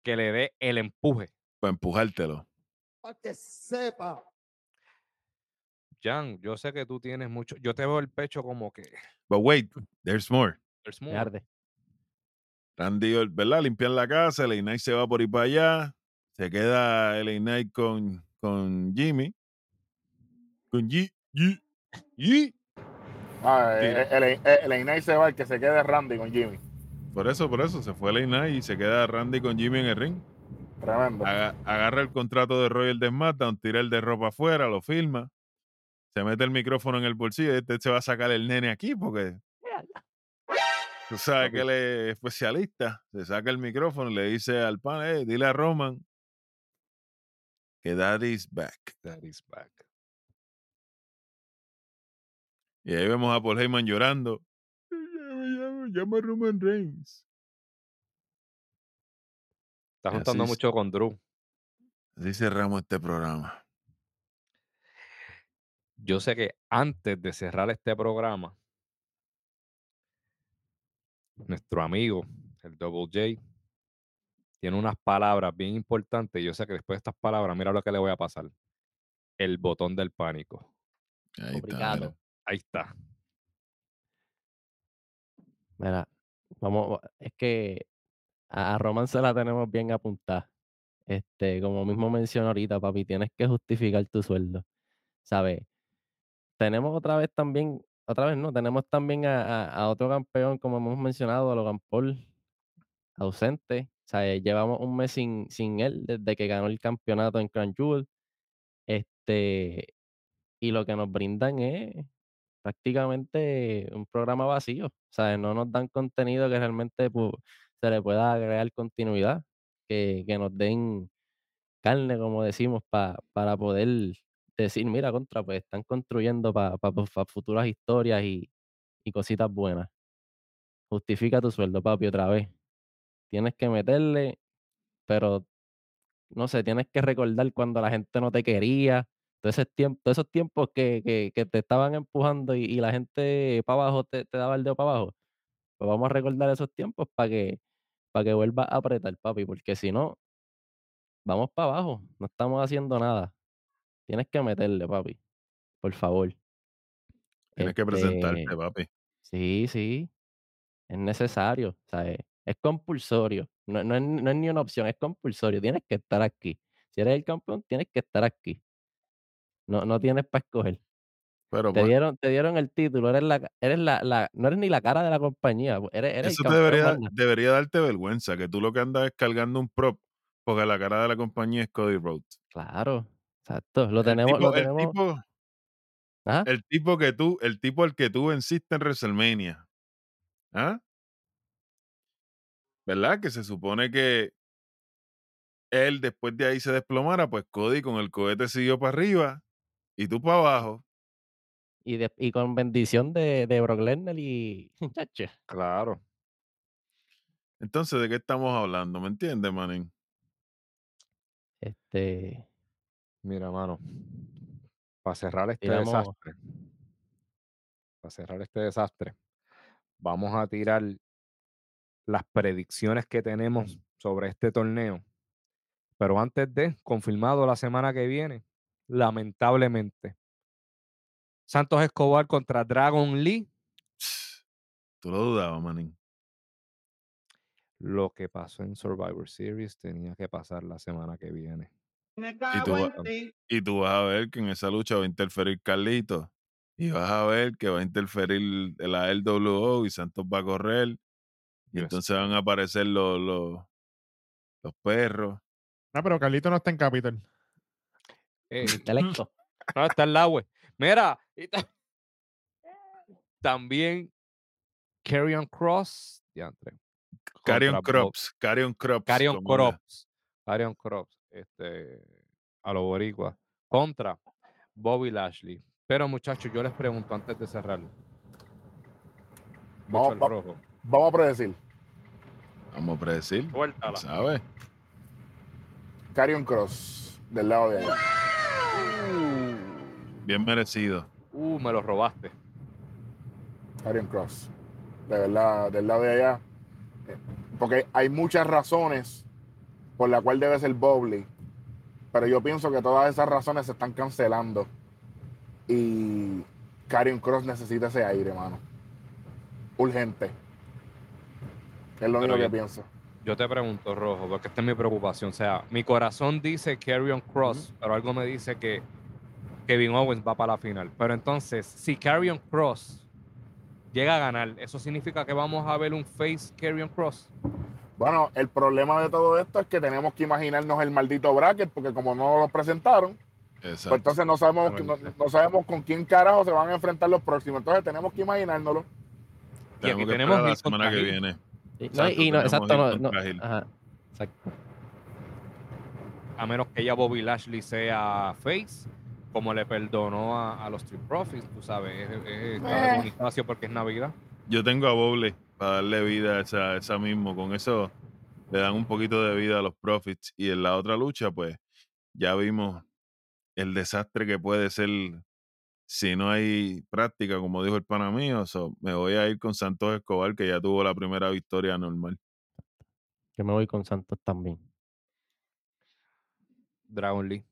que le dé el empuje. Para empujártelo. Para que sepa. Jan, yo sé que tú tienes mucho. Yo te veo el pecho como que. But wait, there's more. there's me more. arde. Randy, ¿verdad? Limpian la casa, LA Knight se va por ir para allá. Se queda LA Knight con, con Jimmy. Con G. G. Y Ah, eh, el, el, el Inay se va, el que se quede Randy con Jimmy. Por eso, por eso, se fue a Night y se queda Randy con Jimmy en el ring. Tremendo. Aga- agarra el contrato de Royal de SmackDown, tira el de ropa afuera, lo filma, se mete el micrófono en el bolsillo y este se va a sacar el nene aquí porque tú sabes que él es especialista. Se saca el micrófono y le dice al pan, "Hey, dile a Roman que Daddy's back. That is back. Y ahí vemos a Paul Heyman llorando. Llama, llama, llama a Roman Reigns. Está así juntando mucho con Drew. Así cerramos este programa. Yo sé que antes de cerrar este programa, nuestro amigo, el Double J, tiene unas palabras bien importantes. y Yo sé que después de estas palabras, mira lo que le voy a pasar. El botón del pánico. Ahí está, Obrigado. Ahí está. Mira, vamos, es que a, Roman se la tenemos bien apuntada. Este, como mismo mencioné ahorita, papi, tienes que justificar tu sueldo. ¿Sabes? Tenemos otra vez también, otra vez no, tenemos también a, otro campeón, como hemos mencionado, a Logan Paul, ausente. Eh, llevamos un mes sin, sin él desde que ganó el campeonato en Crown Jewel. Este, y lo que nos brindan es prácticamente un programa vacío. Sea, no nos dan contenido que realmente pu- se le pueda agregar continuidad, que, que nos den carne, como decimos, pa- para poder decir, mira, contra, pues están construyendo para futuras historias y, y cositas buenas. Justifica tu sueldo, papi, otra vez. Tienes que meterle, pero no sé, tienes que recordar cuando la gente no te quería, todo ese tiempo, todos esos tiempos que, que, que te estaban empujando y, y la gente para abajo te, te daba el dedo para abajo. Pues vamos a recordar esos tiempos para que, para que vuelvas a apretar, papi, porque si no, vamos para abajo, no estamos haciendo nada. Tienes que meterle, papi, por favor. Tienes que presentarte, Este, papi. Sí, sí, es necesario, o sea, es, es compulsorio, no, no es, no es ni una opción, es compulsorio, tienes que estar aquí. Si eres el campeón, tienes que estar aquí. No, no tienes para escoger. Pero Te pues, dieron, te dieron el título, eres la, eres la, la, no eres ni la cara de la compañía, pues, eres, eres eso te debería, debería darte vergüenza, que tú lo que andas es cargando un prop, porque la cara de la compañía es Cody Rhodes. Claro, exacto, lo El tenemos, tipo, lo el tenemos, tipo, ajá, el tipo que tú, el tipo al que tú venciste en WrestleMania. ¿Ah? ¿Verdad? Que se supone que él después de ahí se desplomara, pues Cody con el cohete siguió para arriba y tú para abajo. Y, de- y con bendición de, de Brock Lesnar y, Claro. Entonces, ¿de qué estamos hablando? ¿Me entiendes, manín? este, Mira, mano. Para cerrar este Tiramos- desastre. Para cerrar este desastre. Vamos a tirar las predicciones que tenemos sobre este torneo. Pero antes de, confirmado la semana que viene, lamentablemente. Santos Escobar contra Dragon Lee. Tú lo dudabas, manín. Lo que pasó en Survivor Series tenía que pasar la semana que viene. Y tú, va- y tú vas a ver que en esa lucha va a interferir Carlito. Y vas a ver que va a interferir la LWO y Santos va a correr. Y entonces van a aparecer los, los, los perros. No, pero Carlito no está en Capital. Eh, intelecto. no, está el agua. Mira, y ta- también Carrion Cross. diantre, Carrion Crops. Carrion Crops. Carrion Crops. Carrion Crops. Este, a los boricuas. Contra Bobby Lashley. Pero muchachos, yo les pregunto antes de cerrar. Vamos, va- rojo. Vamos a predecir. Vamos a predecir. Suéltala. ¿Sabes? Carrion Cross, del lado de allá. Bien merecido. Uh, me lo robaste. Carrion Cross. De verdad, del lado de allá. Porque hay muchas razones por la cual debe ser Bobby. Pero yo pienso que todas esas razones se están cancelando. Y Carrion Cross necesita ese aire, mano. Urgente. Es lo único que yo- pienso. Yo te pregunto, Rojo, porque esta es mi preocupación. O sea, mi corazón dice Carrion Cross, pero algo me dice que Kevin Owens va para la final. Pero entonces, si Carrion Cross llega a ganar, ¿eso significa que vamos a ver un face Karrion Cross? Bueno, el problema de todo esto es que tenemos que imaginarnos el maldito bracket, porque como no lo presentaron, pues entonces no sabemos, no, no sabemos con quién carajo se van a enfrentar los próximos. Entonces tenemos que imaginárnoslo. Y aquí Tenemos que tenemos esperar la semana que viene. Exacto, y no, exacto, Hill no, no, contra Hill. ajá, exacto. A menos que ya Bobby Lashley sea face, como le perdonó a, a los Street Profits, tú sabes, es, es- Eh. Bonifacio porque es Navidad. Yo tengo a Boble para darle vida a esa, esa mismo. Con eso le dan un poquito de vida a los Profits. Y en la otra lucha, pues, ya vimos el desastre que puede ser si no hay práctica, como dijo el pana mío. So, me voy a ir con Santos Escobar, que ya tuvo la primera victoria normal. Yo me voy con Santos también. Dragon Lee.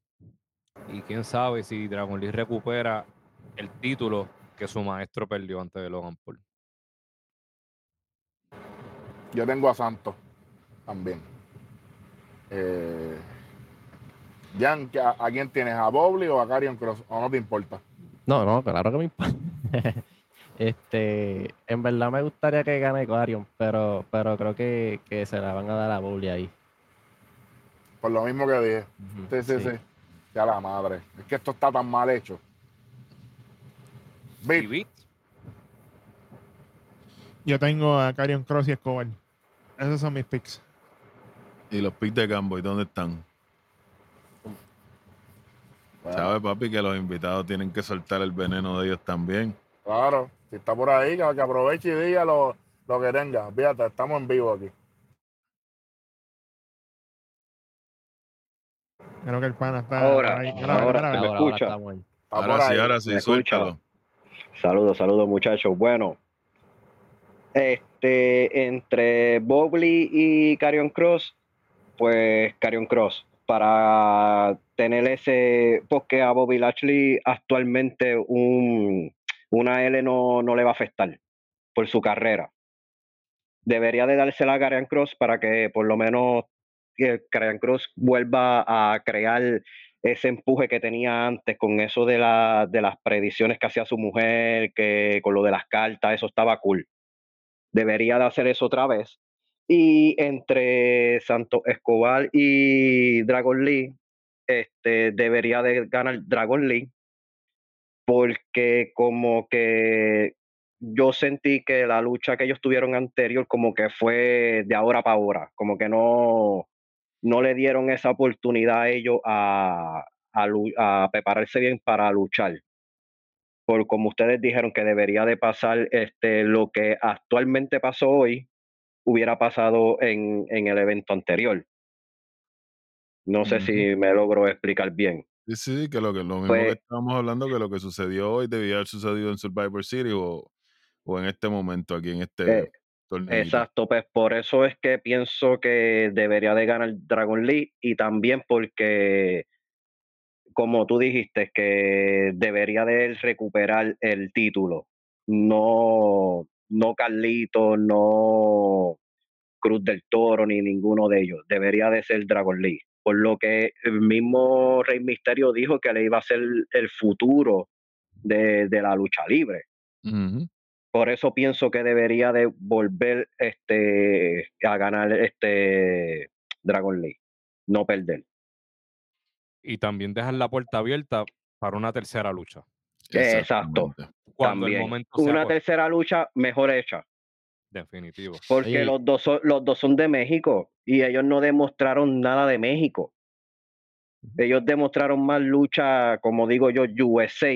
Y quién sabe si Dragon Lee recupera el título que su maestro perdió antes de Logan Paul. Yo tengo a Santos también. Eh, Jan, ¿a, a quién tienes? ¿A Bobby o a Carion Cross? ¿O no te importa? No, no, claro que me importa. este, en verdad me gustaría que gane Carion, pero, pero creo que, que se la van a dar a Bowley ahí. Por lo mismo que dije. Ujú, Sí, sí, sí. Ya la madre. Es que esto está tan mal hecho. Vic, Yo tengo a Carion Cross y Escobar. Esos son mis picks. Y los picks de Gamboy, ¿dónde están? bueno, ¿Sabe, papi, que los invitados tienen que soltar el veneno de ellos también? claro, si está por ahí, que, que aproveche y diga lo, lo que tenga. Fíjate, estamos en vivo aquí. Creo que el pana está. Ahora, ahí. Ahora, graba. ¿me Ahora, ahora escucha? Ahora sí, ahora sí, suéltalo. Saludos, saludos muchachos. Bueno, este, entre Bobley y Carion Cross, pues Carion Cross, para tener ese, porque a Bobby Lashley actualmente un, una L no, no le va a afectar por su carrera. Debería de dársela a Carion Cross para que por lo menos que Carion Cross vuelva a crear ese empuje que tenía antes con eso de, la, de las predicciones que hacía su mujer, que con lo de las cartas, eso estaba cool. Debería de hacer eso otra vez. Y entre Santos Escobar y Dragon Lee, este, debería de ganar Dragon Lee, porque como que yo sentí que la lucha que ellos tuvieron anterior como que fue de ahora para ahora, como que no, no le dieron esa oportunidad a ellos a, a, a prepararse bien para luchar. Por como ustedes dijeron que debería de pasar este, lo que actualmente pasó hoy, hubiera pasado en, en el evento anterior. No sé si me logro explicar bien. Sí, sí, que lo, que, lo mismo Pues- que estábamos hablando, que lo que sucedió hoy debía haber sucedido en Survivor City o, o en este momento, aquí en este Eh, Exacto, pues por eso es que pienso que debería de ganar Dragon Lee y también porque, como tú dijiste, que debería de él recuperar el título. No, no Carlito, no Cruz del Toro, ni ninguno de ellos. Debería de ser Dragon Lee. Por lo que el mismo Rey Misterio dijo que le iba a ser el futuro de, de la lucha libre. Por eso pienso que debería de volver este a ganar este Dragon League, no perder. y también dejar la puerta abierta para una tercera lucha. Exacto. Cuando el momento sea Una tercera lucha mejor hecha, definitivo. porque los dos son, los dos son de México y ellos no demostraron nada de México. Ellos demostraron más lucha, como digo yo, USA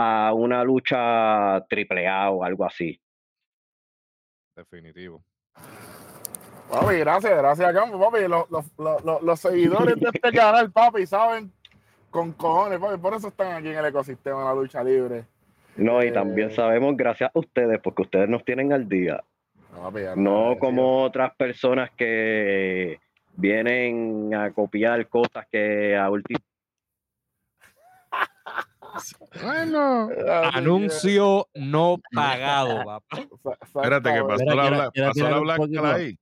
a una lucha triple A o algo así. Definitivo. Papi, gracias, gracias, Campo. Papi, los, los, los, los- seguidores de este canal, papi, saben con cojones, papi. Por eso están aquí en el ecosistema de la lucha libre. No, y Eh. también sabemos gracias a ustedes, porque ustedes nos tienen al día. Papi, ya No como otras personas que vienen a copiar cosas que a último Bueno, Papi, Anuncio no pagado, papá. espérate, que pasó la, quiero- bla- quiero pasó la ahí.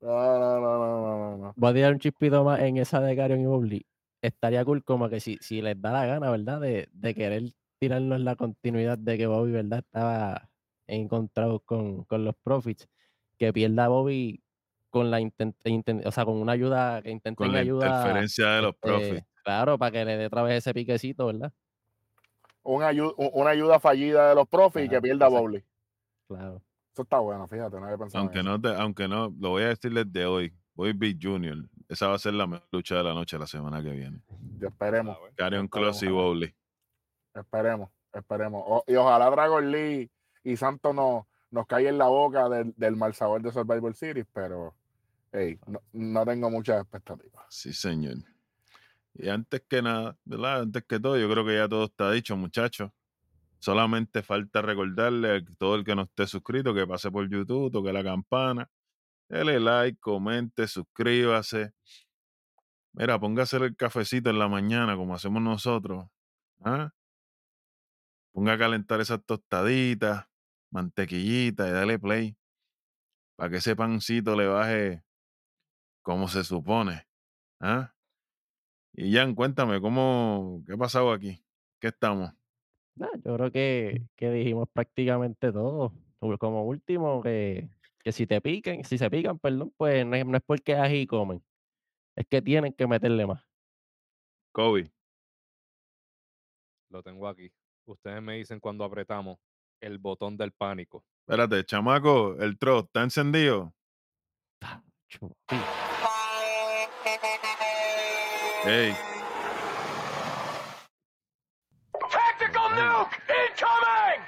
No, no, no, no, no, no, no. Voy a tirar un chispito más en esa de Carion y Bobby. Estaría cool como que si, si les da la gana, ¿verdad? De, de querer tirarnos la continuidad de que Bobby, ¿verdad? Estaba encontrado con, con los Profits, que pierda a Bobby con la intent, intent- o sea, con una ayuda, que intenten Con la ayuda. interferencia de los este, profits. claro, para que le dé otra vez ese piquecito, ¿verdad? Una ayuda, una ayuda fallida de los profes y que pierda. Bowley. Claro. Eso está bueno, fíjate, no había pensado en Aunque eso. no, te, aunque no, lo voy a decir desde hoy. Voy Big Junior. Esa va a ser la mejor lucha de la noche la semana que viene. Y esperemos, Esperemos, Cross y. Bowley. esperemos, esperemos. O- y ojalá Dragon Lee y Santos no, nos caigan en la boca del, del mal sabor de Survivor Series, pero hey, no, no tengo muchas expectativas. Sí, señor. Y antes que nada, ¿verdad? Antes que todo, yo creo que ya todo está dicho, muchachos. Solamente falta recordarle a todo el que no esté suscrito que pase por YouTube, toque la campana, dele like, comente, suscríbase. Mira, póngase el cafecito en la mañana como hacemos nosotros. ¿ah? Ponga a calentar esas tostaditas, mantequillita y dale play para que ese pancito le baje como se supone. ¿ah? Y Jan, cuéntame, ¿cómo, ¿qué ha pasado aquí? ¿Qué estamos? Nah, yo creo que, que dijimos prácticamente todo. Como- último, que, que si te piquen, si se pican, perdón, pues no es, no es porque ají comen. Es que tienen que meterle más. Kobe. Lo tengo aquí. Ustedes me dicen cuando apretamos el botón del pánico. Espérate, chamaco, el tro, ¿está encendido? Hey. Tactical nuke incoming!